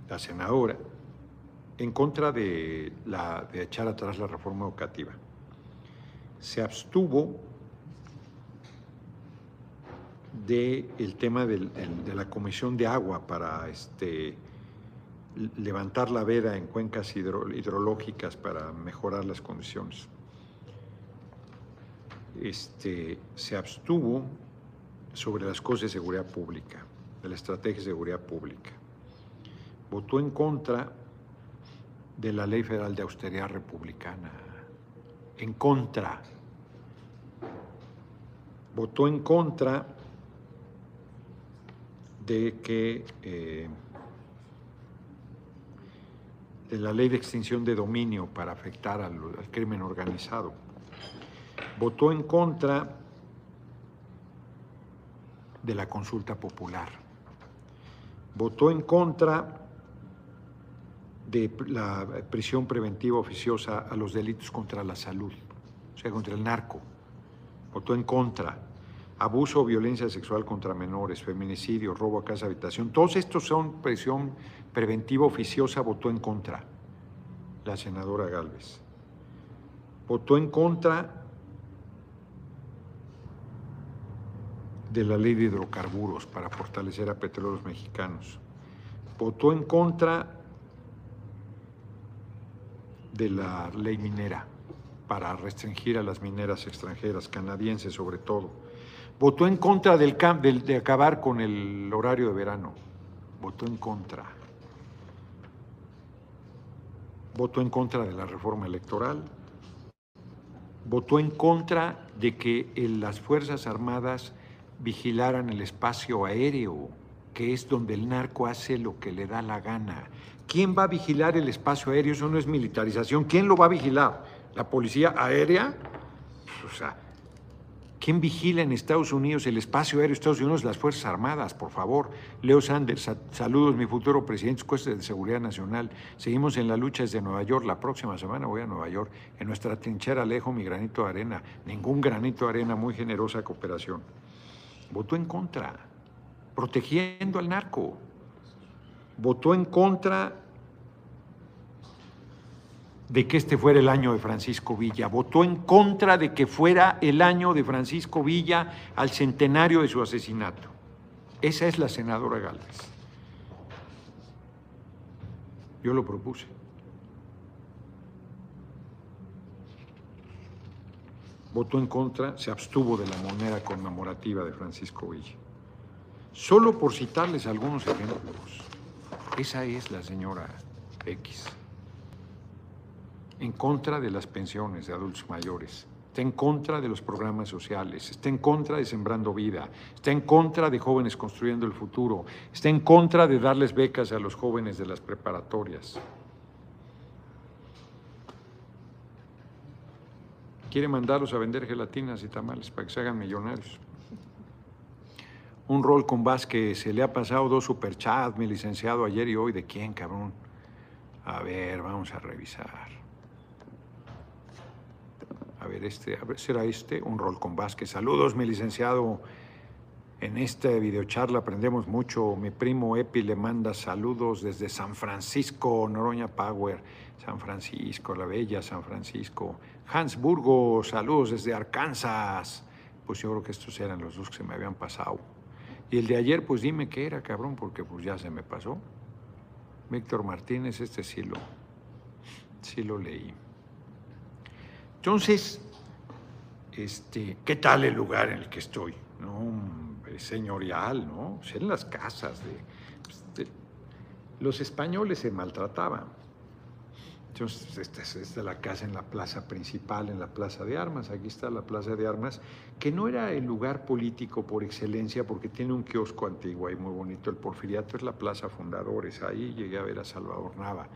la senadora, en contra de, la, de echar atrás la reforma educativa. Se abstuvo del el tema de la comisión de agua para este, levantar la veda en cuencas hidrológicas para mejorar las condiciones. Este, se abstuvo sobre las cosas de seguridad pública, de la estrategia de seguridad pública. Votó en contra de la ley federal de austeridad republicana, en contra. Votó en contra de que eh, de la ley de extinción de dominio para afectar al, crimen organizado. Votó en contra de la consulta popular. Votó en contra de la prisión preventiva oficiosa a los delitos contra la salud, o sea, contra el narco. Votó en contra. abuso o violencia sexual contra menores, feminicidio, robo a casa habitación. Todos estos son presión preventiva oficiosa, votó en contra la senadora Galvez. Votó en contra de la ley de hidrocarburos para fortalecer a petróleos mexicanos. Votó en contra de la ley minera para restringir a las mineras extranjeras, canadienses sobre todo. Votó en contra del, de acabar con el horario de verano. Votó en contra. Votó en contra de la reforma electoral. Votó en contra de que las Fuerzas Armadas vigilaran el espacio aéreo, que es donde el narco hace lo que le da la gana. ¿Quién va a vigilar el espacio aéreo? Eso no es militarización. ¿Quién lo va a vigilar? ¿La policía aérea? O sea, ¿quién vigila en Estados Unidos el espacio aéreo Estados Unidos? Las Fuerzas Armadas, por favor. Leo Sanders, saludos, mi futuro presidente de de Seguridad Nacional. Seguimos en la lucha desde Nueva York. La próxima semana voy a Nueva York. En nuestra trinchera alejo mi granito de arena. Ningún granito de arena, muy generosa cooperación votó en contra, protegiendo al narco. Votó en contra de que este fuera el año de Francisco Villa. Votó en contra de que fuera el año de Francisco Villa al centenario de su asesinato. Esa es la senadora Gálvez. Yo lo propuse. votó en contra, se abstuvo de la moneda conmemorativa de Francisco Villa. Solo por citarles algunos ejemplos, esa es la señora X. En contra de las pensiones de adultos mayores, está en contra de los programas sociales, está en contra de Sembrando Vida, está en contra de Jóvenes Construyendo el Futuro, está en contra de darles becas a los jóvenes de las preparatorias. quiere mandarlos a vender gelatinas y tamales para que se hagan millonarios. Un rol con Vázquez, se le ha pasado dos superchats, mi licenciado, ayer y hoy. ¿De quién, cabrón? A ver, vamos a revisar. A ver, este, será este, un rol con Vázquez. Saludos, mi licenciado. En esta videocharla aprendemos mucho. Mi primo Epi le manda saludos desde San Francisco, Noroña Power, San Francisco, la bella San Francisco. Hansburgo, saludos desde Arkansas. Pues yo creo que estos eran los dos que se me habían pasado. Y el de ayer, pues dime qué era, cabrón, porque pues ya se me pasó. Víctor Martínez, este sí lo, sí lo leí. Entonces, este, ¿qué tal el lugar en el que estoy? Señorial, ¿no? Pues en las casas pues, de, Los españoles se maltrataban. Entonces, esta es, la casa en la plaza principal, en la plaza de armas. Aquí está la plaza de armas, que no era el lugar político por excelencia, porque tiene un kiosco antiguo y muy bonito. El Porfiriato es la plaza Fundadores. Ahí llegué a ver a Salvador Nava.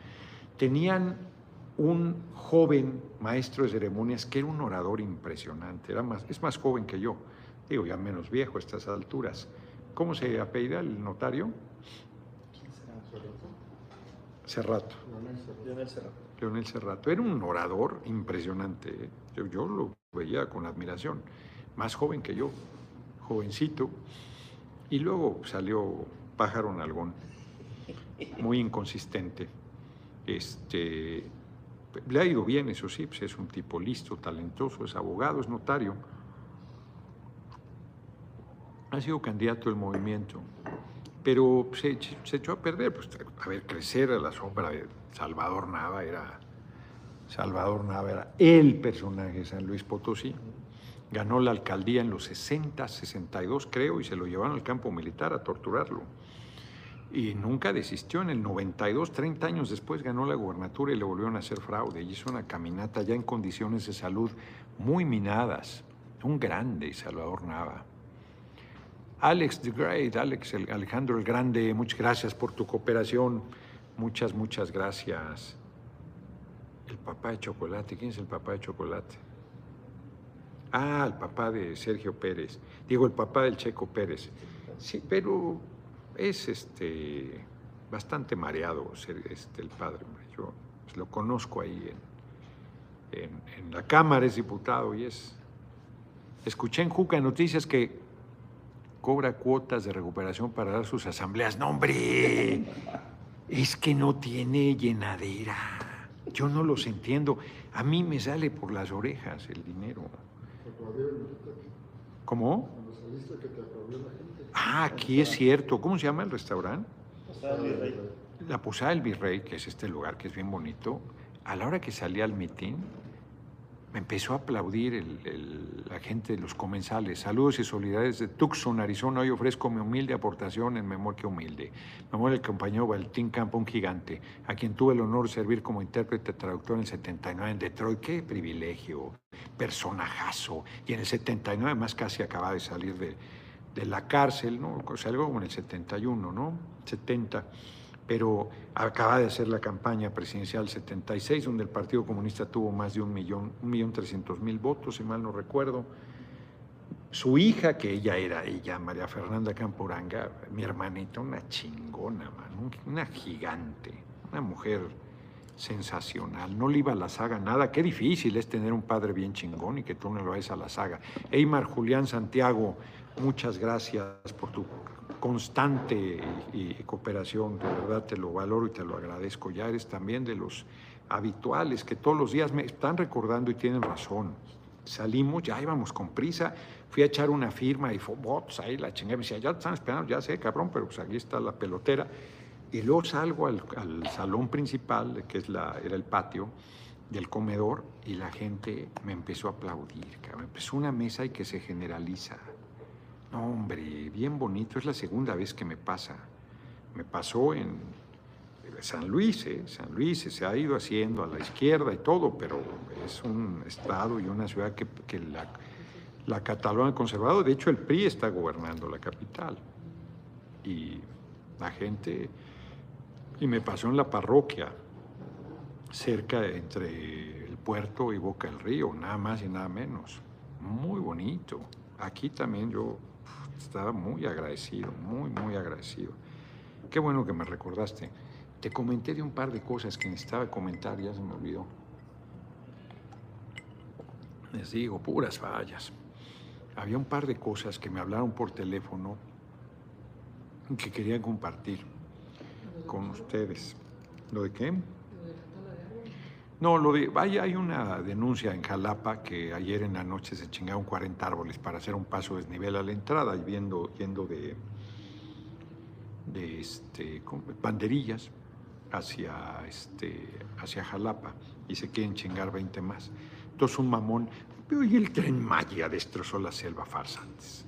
Tenían un joven maestro de ceremonias que era un orador impresionante. Era más, es más joven que yo digo ya menos viejo a estas alturas. ¿Cómo se apellida el notario? Cerrato. Leonel Cerrato. Leonel Cerrato. Era un orador impresionante. ¿eh? Yo, yo, lo veía con admiración. Más joven que yo, jovencito. Y luego salió Pájaro Nalgón, muy inconsistente. Este, le ha ido bien, eso sí, pues es un tipo listo, talentoso, es abogado, es notario ha sido candidato del movimiento, pero se, echó a perder, pues a ver, crecer a la sombra de Salvador Nava era, Salvador Nava era el personaje de San Luis Potosí. Ganó la alcaldía en los 60, 62 creo, y se lo llevaron al campo militar a torturarlo. Y nunca desistió. En el 92, 30 años después, ganó la gubernatura y le volvieron a hacer fraude. Y hizo una caminata ya en condiciones de salud muy minadas. Un grande Salvador Nava. Alex the Great, Alex Alejandro el Grande, muchas gracias por tu cooperación. Muchas, muchas gracias. El papá de chocolate, ¿quién es el papá de chocolate? Ah, el papá de Sergio Pérez. Digo, el papá del Checo Pérez. Sí, pero es este bastante mareado ser este, el padre. Yo lo conozco ahí en, en, en la Cámara, es diputado y es. Escuché en Juca Noticias que cobra cuotas de recuperación para dar sus asambleas. No, hombre, es que no tiene llenadera. Yo no los entiendo. A mí me sale por las orejas el dinero. ¿Cómo? Ah, aquí es cierto. ¿Cómo se llama el restaurante? La Posada del Virrey, que es este lugar que es bien bonito. A la hora que salí al mitin, me empezó a aplaudir la gente de los comensales. Saludos y solidaridades de Tucson, Arizona. Hoy ofrezco mi humilde aportación en memoria humilde. Memoria del compañero Valentín Campo, un gigante, a quien tuve el honor de servir como intérprete traductor en el 79 en Detroit. Qué privilegio, personajazo. Y en el 79 más casi acaba de salir de, la cárcel, ¿no? Salgo como en el 71, ¿no? 70 pero acaba de hacer la campaña presidencial 76, donde el Partido Comunista tuvo más de un millón, un millón trescientos mil votos, si mal no recuerdo. Su hija, que ella era ella, María Fernanda Camporanga, mi hermanita, una chingona, una gigante, una mujer sensacional. No le iba a la saga nada. Qué difícil es tener un padre bien chingón y que tú no lo vayas a la saga. Eymar Julián Santiago, muchas gracias por tu constante y, cooperación, de verdad te lo valoro y te lo agradezco. Ya eres también de los habituales que todos los días me están recordando y tienen razón. Salimos, ya íbamos con prisa, fui a echar una firma y fue bots ahí la chingada. Me decía, ya te están esperando, ya sé, cabrón, pero pues aquí está la pelotera. Y luego salgo al, salón principal, que es la, era el patio del comedor, y la gente me empezó a aplaudir. Cabrón. Empezó una mesa y que se generaliza hombre, bien bonito. Es la segunda vez que me pasa. Me pasó en San Luis, ¿eh? San Luis se ha ido haciendo a la izquierda y todo, pero es un estado y una ciudad que, la, la Cataluña ha conservado. De hecho, el PRI está gobernando la capital. Y la gente... Y me pasó en la parroquia, cerca entre el puerto y Boca del Río, nada más y nada menos. Muy bonito. Aquí también yo estaba muy agradecido, muy, muy agradecido. Qué bueno que me recordaste. Te comenté de un par de cosas que necesitaba comentar, ya se me olvidó. Les digo, puras fallas. Había un par de cosas que me hablaron por teléfono que quería compartir con ustedes. ¿Lo de qué? No, lo de, vaya, hay una denuncia en Jalapa que ayer en la noche se chingaron 40 árboles para hacer un paso desnivel a la entrada y viendo, yendo de, de este, banderillas hacia, este, hacia Jalapa y se quieren chingar 20 más. Entonces un mamón, y el tren Maya destrozó la selva farsantes.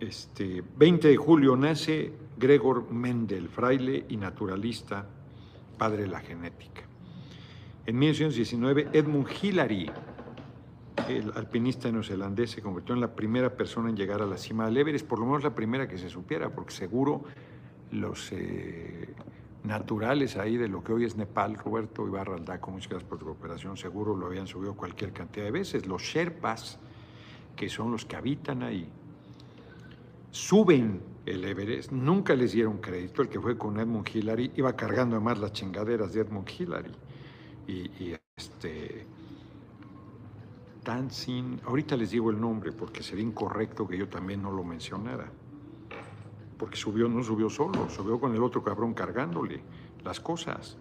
Este, 20 de julio nace Gregor Mendel, fraile y naturalista padre de la genética. En 1919, Edmund Hillary, el alpinista neozelandés, se convirtió en la primera persona en llegar a la cima del Everest, por lo menos la primera que se supiera, porque seguro los eh, naturales ahí de lo que hoy es Nepal, Roberto Ibarra Aldaco, muchas gracias por tu cooperación, seguro lo habían subido cualquier cantidad de veces. Los Sherpas, que son los que habitan ahí, suben el Everest, nunca les dieron crédito. El que fue con Edmund Hillary iba cargando además las chingaderas de Edmund Hillary. Y, este. Dancing, ahorita les digo el nombre porque sería incorrecto que yo también no lo mencionara. Porque subió, no subió solo, subió con el otro cabrón cargándole las cosas.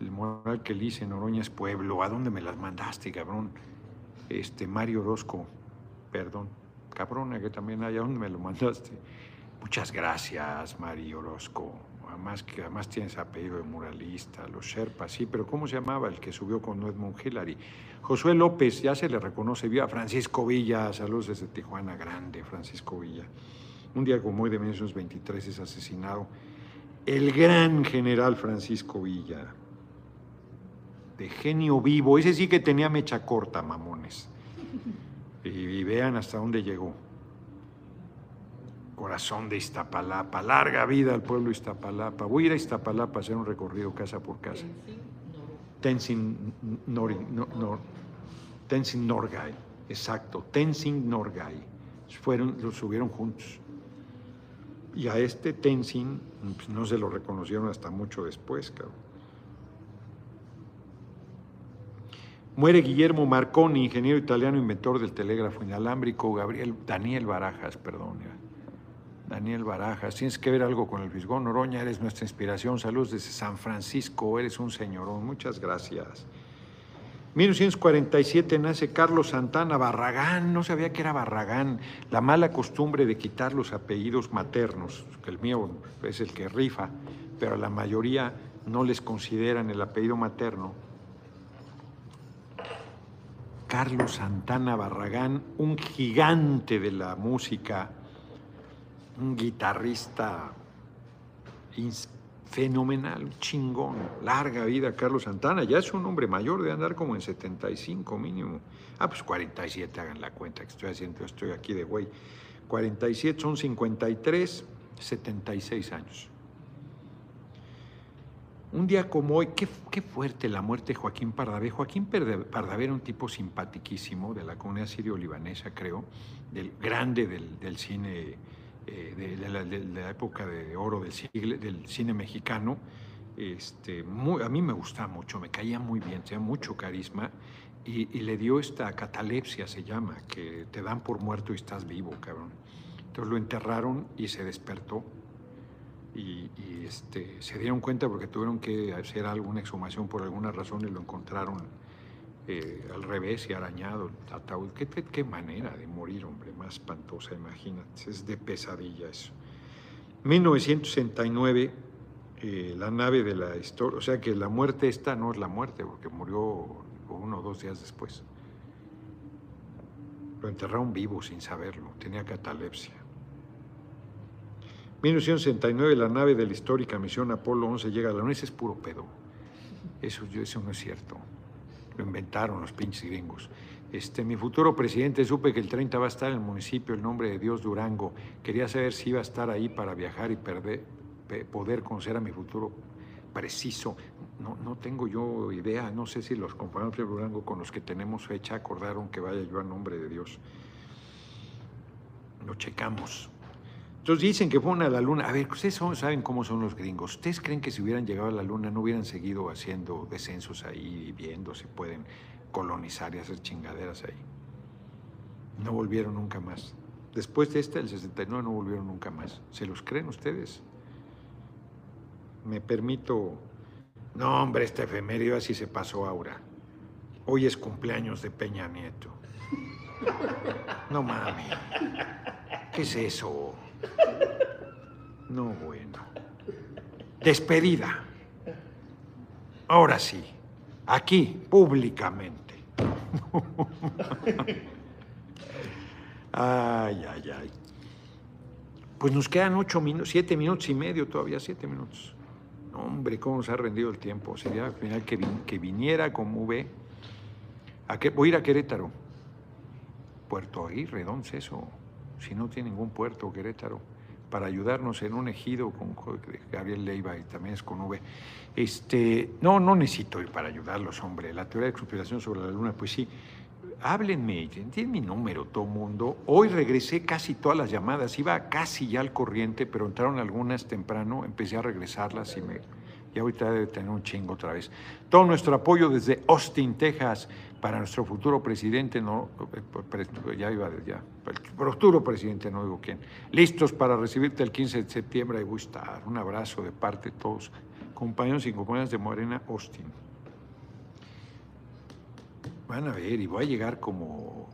El moral que le hice en Oroña es pueblo. ¿A dónde me las mandaste, cabrón? Este, Mario Orozco, perdón cabrona que también hay, ¿a dónde me lo mandaste? Muchas gracias, Mario Orozco. Además, que además tienes apellido de muralista, los Sherpas, sí, pero ¿cómo se llamaba el que subió con Edmund Hillary? Josué López, ya se le reconoce, vio a Francisco Villa, saludos desde Tijuana, grande Francisco Villa. Un día como hoy de 1923 es asesinado el gran general Francisco Villa, de genio vivo, ese sí que tenía mecha corta, mamones y, vean hasta dónde llegó. Corazón de Iztapalapa, larga vida al pueblo Iztapalapa. Voy a ir a Iztapalapa a hacer un recorrido casa por casa. Tenzin, Nor, Tenzin Norgay, exacto, Tenzin Norgay. Fueron, lo subieron juntos. Y a este Tenzin pues, no se lo reconocieron hasta mucho después, cabrón. Muere Guillermo Marconi, ingeniero italiano, inventor del telégrafo inalámbrico. Gabriel, Daniel Barajas, perdón. Daniel Barajas, tienes que ver algo con el Visgón Oroña, eres nuestra inspiración. Saludos desde San Francisco, eres un señorón. Muchas gracias. 1947 nace Carlos Santana Barragán, no sabía que era Barragán, la mala costumbre de quitar los apellidos maternos, que el mío es el que rifa, pero la mayoría no les consideran el apellido materno. Carlos Santana Barragán, un gigante de la música, un guitarrista fenomenal, chingón, larga vida Carlos Santana, ya es un hombre mayor, de andar como en 75 mínimo. Ah, pues 47, hagan la cuenta que estoy haciendo, estoy aquí de güey. 47 son 53, 76 años. Un día como hoy, qué, fuerte la muerte de Joaquín Pardavé. Joaquín Pardavé era un tipo simpaticísimo de la comunidad sirio-libanesa, creo, del grande del, cine, eh, de, la, época de oro del, cine mexicano. Este, a mí me gustaba mucho, me caía muy bien, tenía mucho carisma y, y, le dio esta catalepsia, se llama, que te dan por muerto y estás vivo, cabrón. Entonces lo enterraron y se despertó y, este, se dieron cuenta porque tuvieron que hacer alguna exhumación por alguna razón y lo encontraron eh, al revés y arañado el ataúd. ¿Qué, ¿Qué, manera de morir, hombre, más espantosa, imagínate, es de pesadilla eso. 1969, eh, la nave de la historia, o sea que la muerte esta no es la muerte, porque murió uno o dos días después. Lo enterraron vivo sin saberlo, tenía catalepsia. 1969, la nave de la histórica misión Apolo 11 llega a la Luna. Es puro pedo. Eso, eso no es cierto. Lo inventaron los pinches gringos. Este, mi futuro presidente, supe que el 30 va a estar en el municipio, el nombre de Dios Durango. Quería saber si iba a estar ahí para viajar y perder, poder conocer a mi futuro preciso. No, no tengo yo idea, no sé si los compañeros de Durango con los que tenemos fecha acordaron que vaya yo a nombre de Dios. Lo checamos. Entonces dicen que fueron a la luna. A ver, ustedes saben cómo son los gringos. ¿Ustedes creen que si hubieran llegado a la luna no hubieran seguido haciendo descensos ahí y viendo si pueden colonizar y hacer chingaderas ahí? No volvieron nunca más. Después de este, el 69, no volvieron nunca más. ¿Se los creen ustedes? Me permito... No, hombre, esta efeméride así se pasó ahora. Hoy es cumpleaños de Peña Nieto. No mames. ¿Qué es eso? No, bueno. Despedida. Ahora sí, aquí, públicamente. Ay, ay, ay. Pues nos quedan ocho minutos, siete minutos y medio todavía, siete minutos. Hombre, cómo nos ha rendido el tiempo. Sería al final que, que viniera como ve. ¿A? Voy a ir a Querétaro. Puerto Aguirre, ¿dónde es eso? Si no tiene ningún puerto, Querétaro para ayudarnos en un ejido con Gabriel Leiva y también es con V. Este, no, no necesito ir para ayudarlos, hombre. La teoría de conspiración sobre la luna, pues sí. Háblenme, tienen mi número, todo mundo. Hoy regresé casi todas las llamadas, iba casi ya al corriente, pero entraron algunas temprano, empecé a regresarlas y me, y ahorita debe tener un chingo otra vez. Todo nuestro apoyo desde Austin, Texas, para nuestro futuro presidente, no, ya iba, ya, el futuro presidente, no digo quién. Listos para recibirte el 15 de septiembre, ahí voy. Un abrazo de parte de todos, compañeros y compañeras de Morena, Austin. Van a ver, y voy a llegar como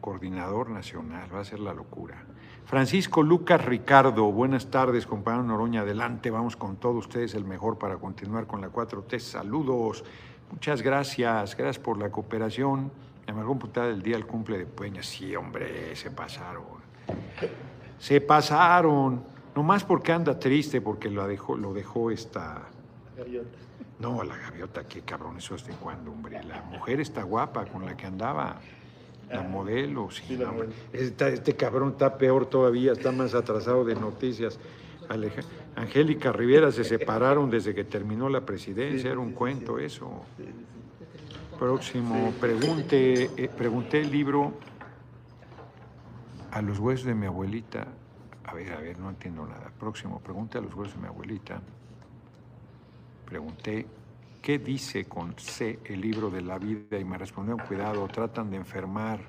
coordinador nacional, va a ser la locura. Francisco Lucas Ricardo, buenas tardes, compañero Noroña, adelante, vamos con todos ustedes, el mejor para continuar con la 4T. Saludos, muchas gracias, gracias por la cooperación. La mejor computada del día el cumple de Peña, sí, hombre, se pasaron. Se pasaron, nomás porque anda triste, porque lo dejó, lo dejó esta... Gaviota. No, la gaviota, qué cabrón, eso es de cuándo, hombre. La mujer está guapa con la que andaba. La modelo, sí. este, cabrón está peor todavía, está más atrasado de noticias. Angélica Rivera se separaron desde que terminó la presidencia, era un cuento eso. Próximo, pregunte, eh, pregunté el libro a los huesos de mi abuelita. A ver, a ver, no entiendo nada. Próximo, pregunté a los huesos de mi abuelita. Pregunté ¿qué dice con C el libro de la vida? Y me respondió, cuidado, tratan de enfermar.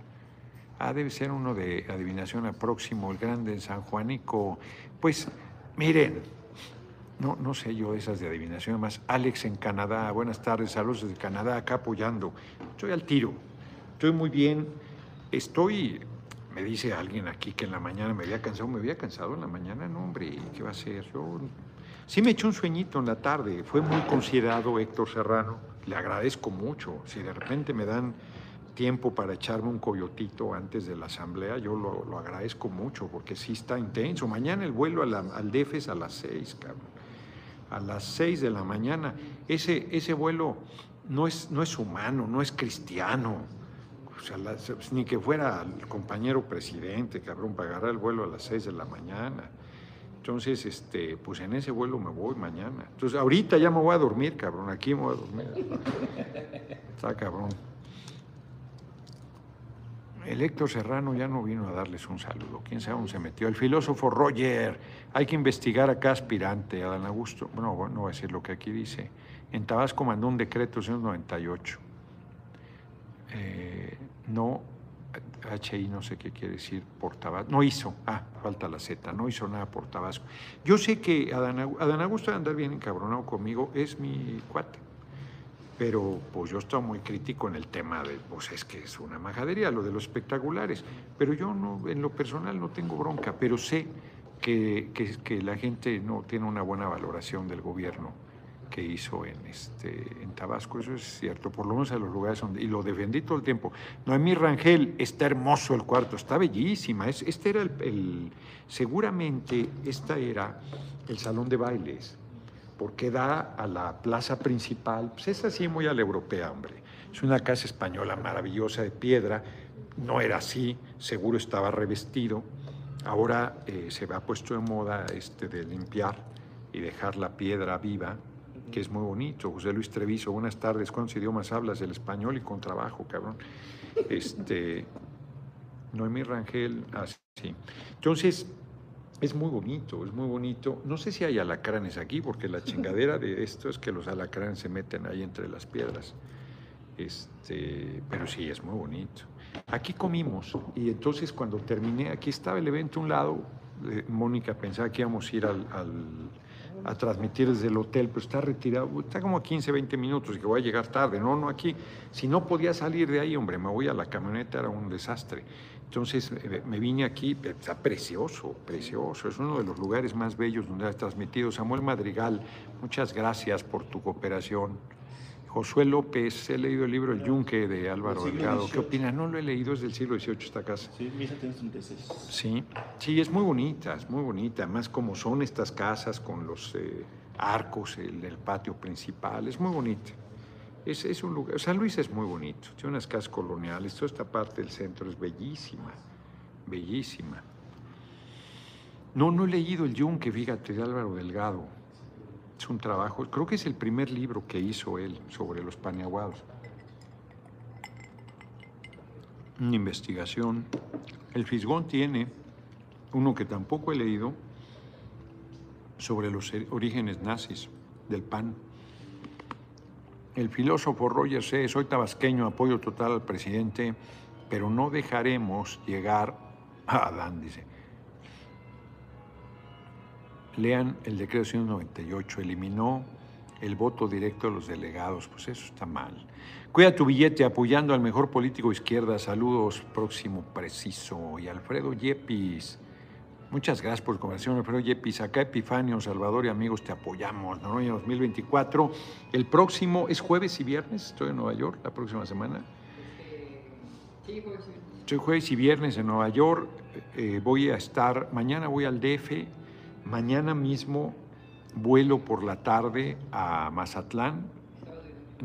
Ah, debe ser uno de adivinación a próximo, el grande San Juanico. Pues miren, no, no sé yo esas de adivinación, más Alex en Canadá, buenas tardes, saludos desde Canadá, acá apoyando. Estoy al tiro, estoy muy bien, estoy, me dice alguien aquí que en la mañana me había cansado, me había cansado en la mañana, no hombre, ¿qué va a ser? Yo sí me eché un sueñito en la tarde, fue muy considerado Héctor Serrano, le agradezco mucho, si de repente me dan tiempo para echarme un coyotito antes de la asamblea, yo lo, agradezco mucho porque sí está intenso. Mañana el vuelo al DEF es a las seis, cabrón a las 6 de la mañana. Ese, ese vuelo no es, no es humano, no es cristiano. O sea, ni que fuera el compañero presidente, cabrón, agarrar el vuelo a las 6 de la mañana. Entonces, este, pues en ese vuelo me voy mañana. Entonces, ahorita ya me voy a dormir, cabrón. Aquí me voy a dormir. Está cabrón. El Serrano ya no vino a darles un saludo. ¿Quién sabe dónde se metió? El filósofo Roger. Hay que investigar a cada aspirante, Adán Augusto. Bueno, no voy a decir lo que aquí dice. En Tabasco mandó un decreto en 1998. Eh, no, HI no sé qué quiere decir por Tabasco. No hizo, ah, falta la Z, no hizo nada por Tabasco. Yo sé que Adán, Adán Augusto de andar bien encabronado conmigo, es mi cuate pero pues yo estoy muy crítico en el tema de, pues es que es una majadería lo de los espectaculares, pero yo no, en lo personal no tengo bronca, pero sé que, que, la gente no tiene una buena valoración del gobierno que hizo en, este, en Tabasco, eso es cierto, por lo menos a los lugares donde, y lo defendí todo el tiempo. Noemí Rangel, está hermoso el cuarto, está bellísima, es, este era el, seguramente esta era el salón de bailes, porque da a la plaza principal, pues es así muy a la europea, hombre. Es una casa española maravillosa de piedra, no era así, seguro estaba revestido. Ahora eh, se ha puesto de moda este de limpiar y dejar la piedra viva, que es muy bonito. José Luis Treviso, buenas tardes. ¿Cuántos idiomas hablas? El español y con trabajo, cabrón. Este, Noemí Rangel, así. Entonces, es muy bonito, es muy bonito. No sé si hay alacranes aquí, porque la [LAUGHS] chingadera de esto es que los alacranes se meten ahí entre las piedras. Este, pero sí, es muy bonito. Aquí comimos y entonces cuando terminé, aquí estaba el evento a un lado, eh, Mónica pensaba que íbamos a ir al, a transmitir desde el hotel, pero está retirado, está como a 15, 20 minutos y que voy a llegar tarde. No, no, aquí, si no podía salir de ahí, hombre, me voy a la camioneta, era un desastre. Entonces eh, me vine aquí, está precioso, precioso, es uno de los lugares más bellos donde has transmitido. Samuel Madrigal, muchas gracias por tu cooperación. Josué López, he leído el libro El Yunque de Álvaro Delgado. ¿Qué opinas? No lo he leído, es del siglo XVIII esta casa. Sí, 1736. Sí, sí, es muy bonita, es muy bonita. Además, como son estas casas con los eh, arcos, el, el patio principal, es muy bonita. Es, un lugar, San Luis es muy bonito, tiene unas casas coloniales, toda esta parte del centro es bellísima, bellísima. No, no he leído El Yunque, fíjate, de Álvaro Delgado. Es un trabajo, creo que es el primer libro que hizo él sobre los paneaguados. Una investigación. El Fisgón tiene uno que tampoco he leído sobre los orígenes nazis del pan. El filósofo Roger C. Soy tabasqueño, apoyo total al presidente, pero no dejaremos llegar a Adán, dice. Lean el decreto 198, eliminó el voto directo de los delegados, pues eso está mal. Cuida tu billete apoyando al mejor político izquierda. Saludos, próximo preciso. Y Alfredo Yepis. Muchas gracias por la conversación, Alfredo Yepis. Acá Epifanio, Salvador y amigos, te apoyamos. ¿no? En 2024. El próximo es jueves y viernes. Estoy en Nueva York la próxima semana. Sí, jueves y viernes. Estoy jueves y viernes en Nueva York. Eh, voy a estar, mañana voy al DF. Mañana mismo vuelo por la tarde a Mazatlán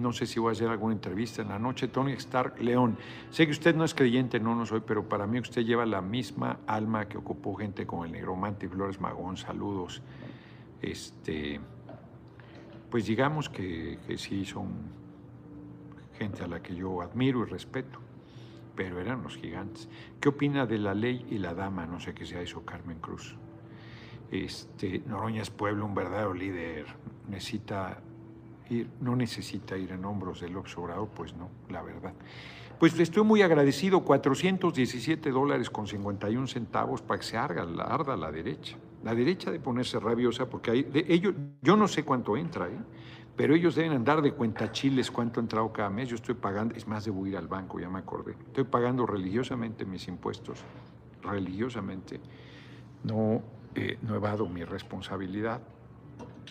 no sé si voy a hacer alguna entrevista en la noche. Tony Stark León, sé que usted no es creyente, no, no soy, pero para mí usted lleva la misma alma que ocupó gente como el Negromante y Flores Magón. Saludos. Este, pues digamos que, que sí son gente a la que yo admiro y respeto, pero eran los gigantes. ¿Qué opina de la ley y la dama? No sé qué sea eso, Carmen Cruz. Este, Noroña es pueblo, un verdadero líder. Necesita no necesita ir en hombros del observador, pues no, la verdad. Pues le estoy muy agradecido, 417 dólares con 51 centavos para que se arda, arda la derecha. La derecha de ponerse rabiosa porque hay, de ellos, yo no sé cuánto entra, ¿eh? pero ellos deben andar de cuenta chiles cuánto ha entrado cada mes. Yo estoy pagando, es más, debo ir al banco, ya me acordé. Estoy pagando religiosamente mis impuestos, religiosamente. No, eh, no evado mi responsabilidad.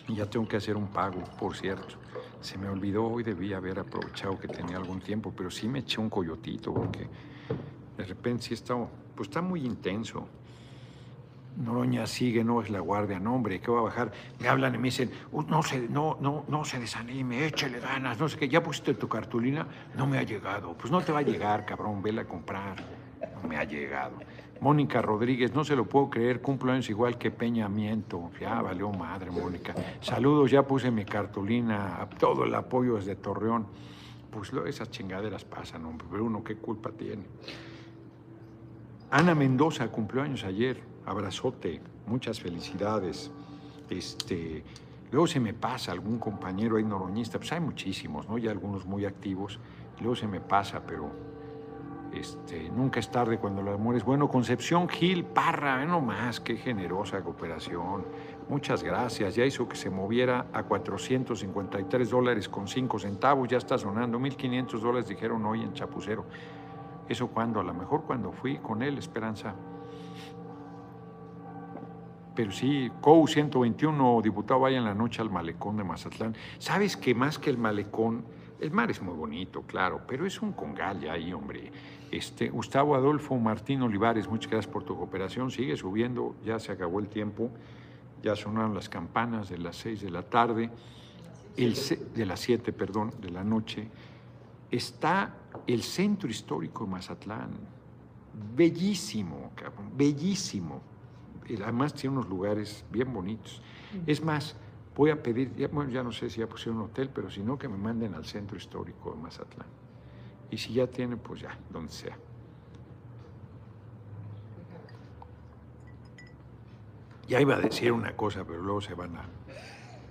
Ya tengo que hacer un pago, por cierto. Se me olvidó y debía haber aprovechado que tenía algún tiempo, pero sí me eché un coyotito porque de repente sí está, pues está muy intenso. Noroña sigue, no es la guardia, no hombre, ¿qué va a bajar? Me hablan y me dicen, "Uh, no se, no, no, no se desanime, échele ganas, no sé qué, ya pusiste tu cartulina, no me ha llegado. Pues no te va a llegar, cabrón, vela a comprar. Me ha llegado. Mónica Rodríguez, no se lo puedo creer, cumplo años igual que Peña Miento. Ya valió madre, Mónica. Saludos, ya puse mi cartulina, todo el apoyo desde Torreón. Pues esas chingaderas pasan, hombre, pero uno qué culpa tiene. Ana Mendoza cumplió años ayer, abrazote, muchas felicidades. Este, luego se me pasa algún compañero ahí noroñista, pues hay muchísimos, ¿no? Ya algunos muy activos, luego se me pasa, pero este, nunca es tarde cuando el amor es bueno. Concepción Gil Parra, ve nomás, qué generosa cooperación. Muchas gracias. Ya hizo que se moviera a 453 dólares con 5 centavos. Ya está sonando. 1.500 dólares dijeron hoy en Chapucero. ¿Eso cuando? A lo mejor cuando fui con él, Esperanza. Pero sí, COU 121, diputado, vaya en la noche al malecón de Mazatlán. ¿Sabes que más que el malecón, el mar es muy bonito, claro, pero es un congal ya ahí, hombre. Este, Gustavo Adolfo Martín Olivares, muchas gracias por tu cooperación. Sigue subiendo, ya se acabó el tiempo, ya sonaron las campanas de las 6 de la tarde, el, de las 7, perdón, de la noche. Está el centro histórico de Mazatlán, bellísimo, cabrón, bellísimo. Además tiene unos lugares bien bonitos. Es más, voy a pedir, ya, bueno, ya no sé si ya pusieron un hotel, pero si no, que me manden al centro histórico de Mazatlán. Y si ya tienen, pues ya, donde sea. Ya iba a decir una cosa, pero luego se van a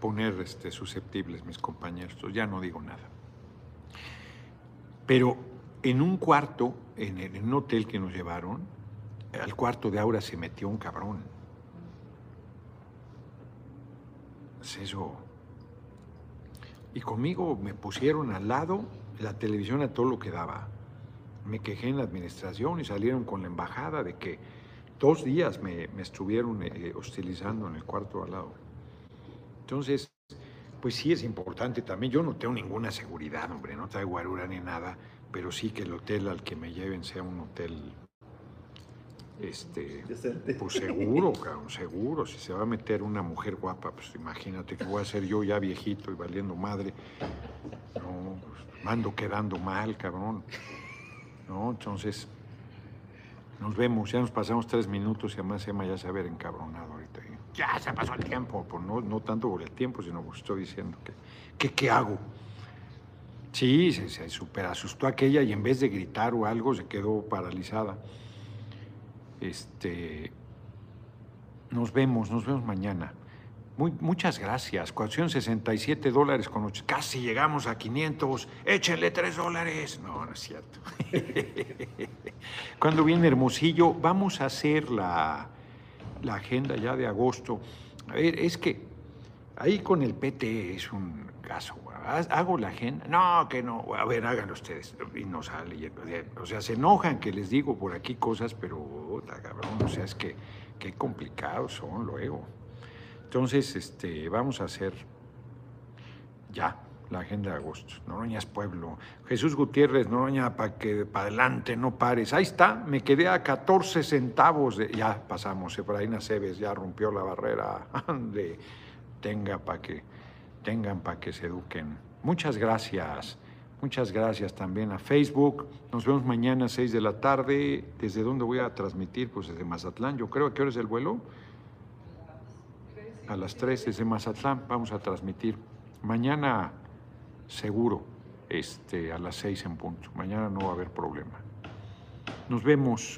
poner este, susceptibles mis compañeros. Ya no digo nada. Pero en un cuarto, en, en un hotel que nos llevaron, al cuarto de Aura se metió un cabrón. Es eso. Y conmigo me pusieron al lado la televisión a todo lo que daba. Me quejé en la administración y salieron con la embajada de que dos días me, me estuvieron eh, hostilizando en el cuarto al lado. Entonces, pues sí es importante también. Yo no tengo ninguna seguridad, hombre, no traigo guarura ni nada, pero sí que el hotel al que me lleven sea un hotel, este, Decente. pues seguro, cabrón, seguro. Si se va a meter una mujer guapa, pues imagínate que voy a ser yo ya viejito y valiendo madre. No, pues, mando quedando mal, cabrón. No, entonces, nos vemos. Ya nos pasamos tres minutos y además Emma ya se va a ver encabronado ahorita. Ya se pasó el tiempo. Pues no, no tanto por el tiempo, sino porque estoy diciendo que, que ¿qué hago? Sí, se, se super asustó aquella y en vez de gritar o algo se quedó paralizada. Este, nos vemos, nos vemos mañana. Muy, muchas gracias. 467 dólares con ocho. Casi llegamos a 500. Échenle 3 dólares. No, no es cierto. [LAUGHS] Cuando viene Hermosillo, vamos a hacer la, la agenda ya de agosto. A ver, es que ahí con el PT es un caso. ¿Haz- ¿Hago la agenda? No, que no. A ver, háganlo ustedes. Y no sale. O sea, se enojan que les digo por aquí cosas, pero, cabrón, o sea, es que qué complicados son luego. Entonces, este, vamos a hacer ya la agenda de agosto. Noroña es pueblo. Jesús Gutiérrez, Noroña, para que para adelante no pares. Ahí está, me quedé a 14 centavos. De, ya pasamos, Efraín Aceves ya rompió la barrera. [LAUGHS] Ande, tenga para que, tengan para que se eduquen. Muchas gracias. Muchas gracias también a Facebook. Nos vemos mañana a 6 de la tarde. ¿Desde dónde voy a transmitir? Pues desde Mazatlán. Yo creo, ¿a qué hora es el vuelo? A las 3 desde Mazatlán vamos a transmitir. Mañana seguro, este, a las 6 en punto. Mañana no va a haber problema. Nos vemos.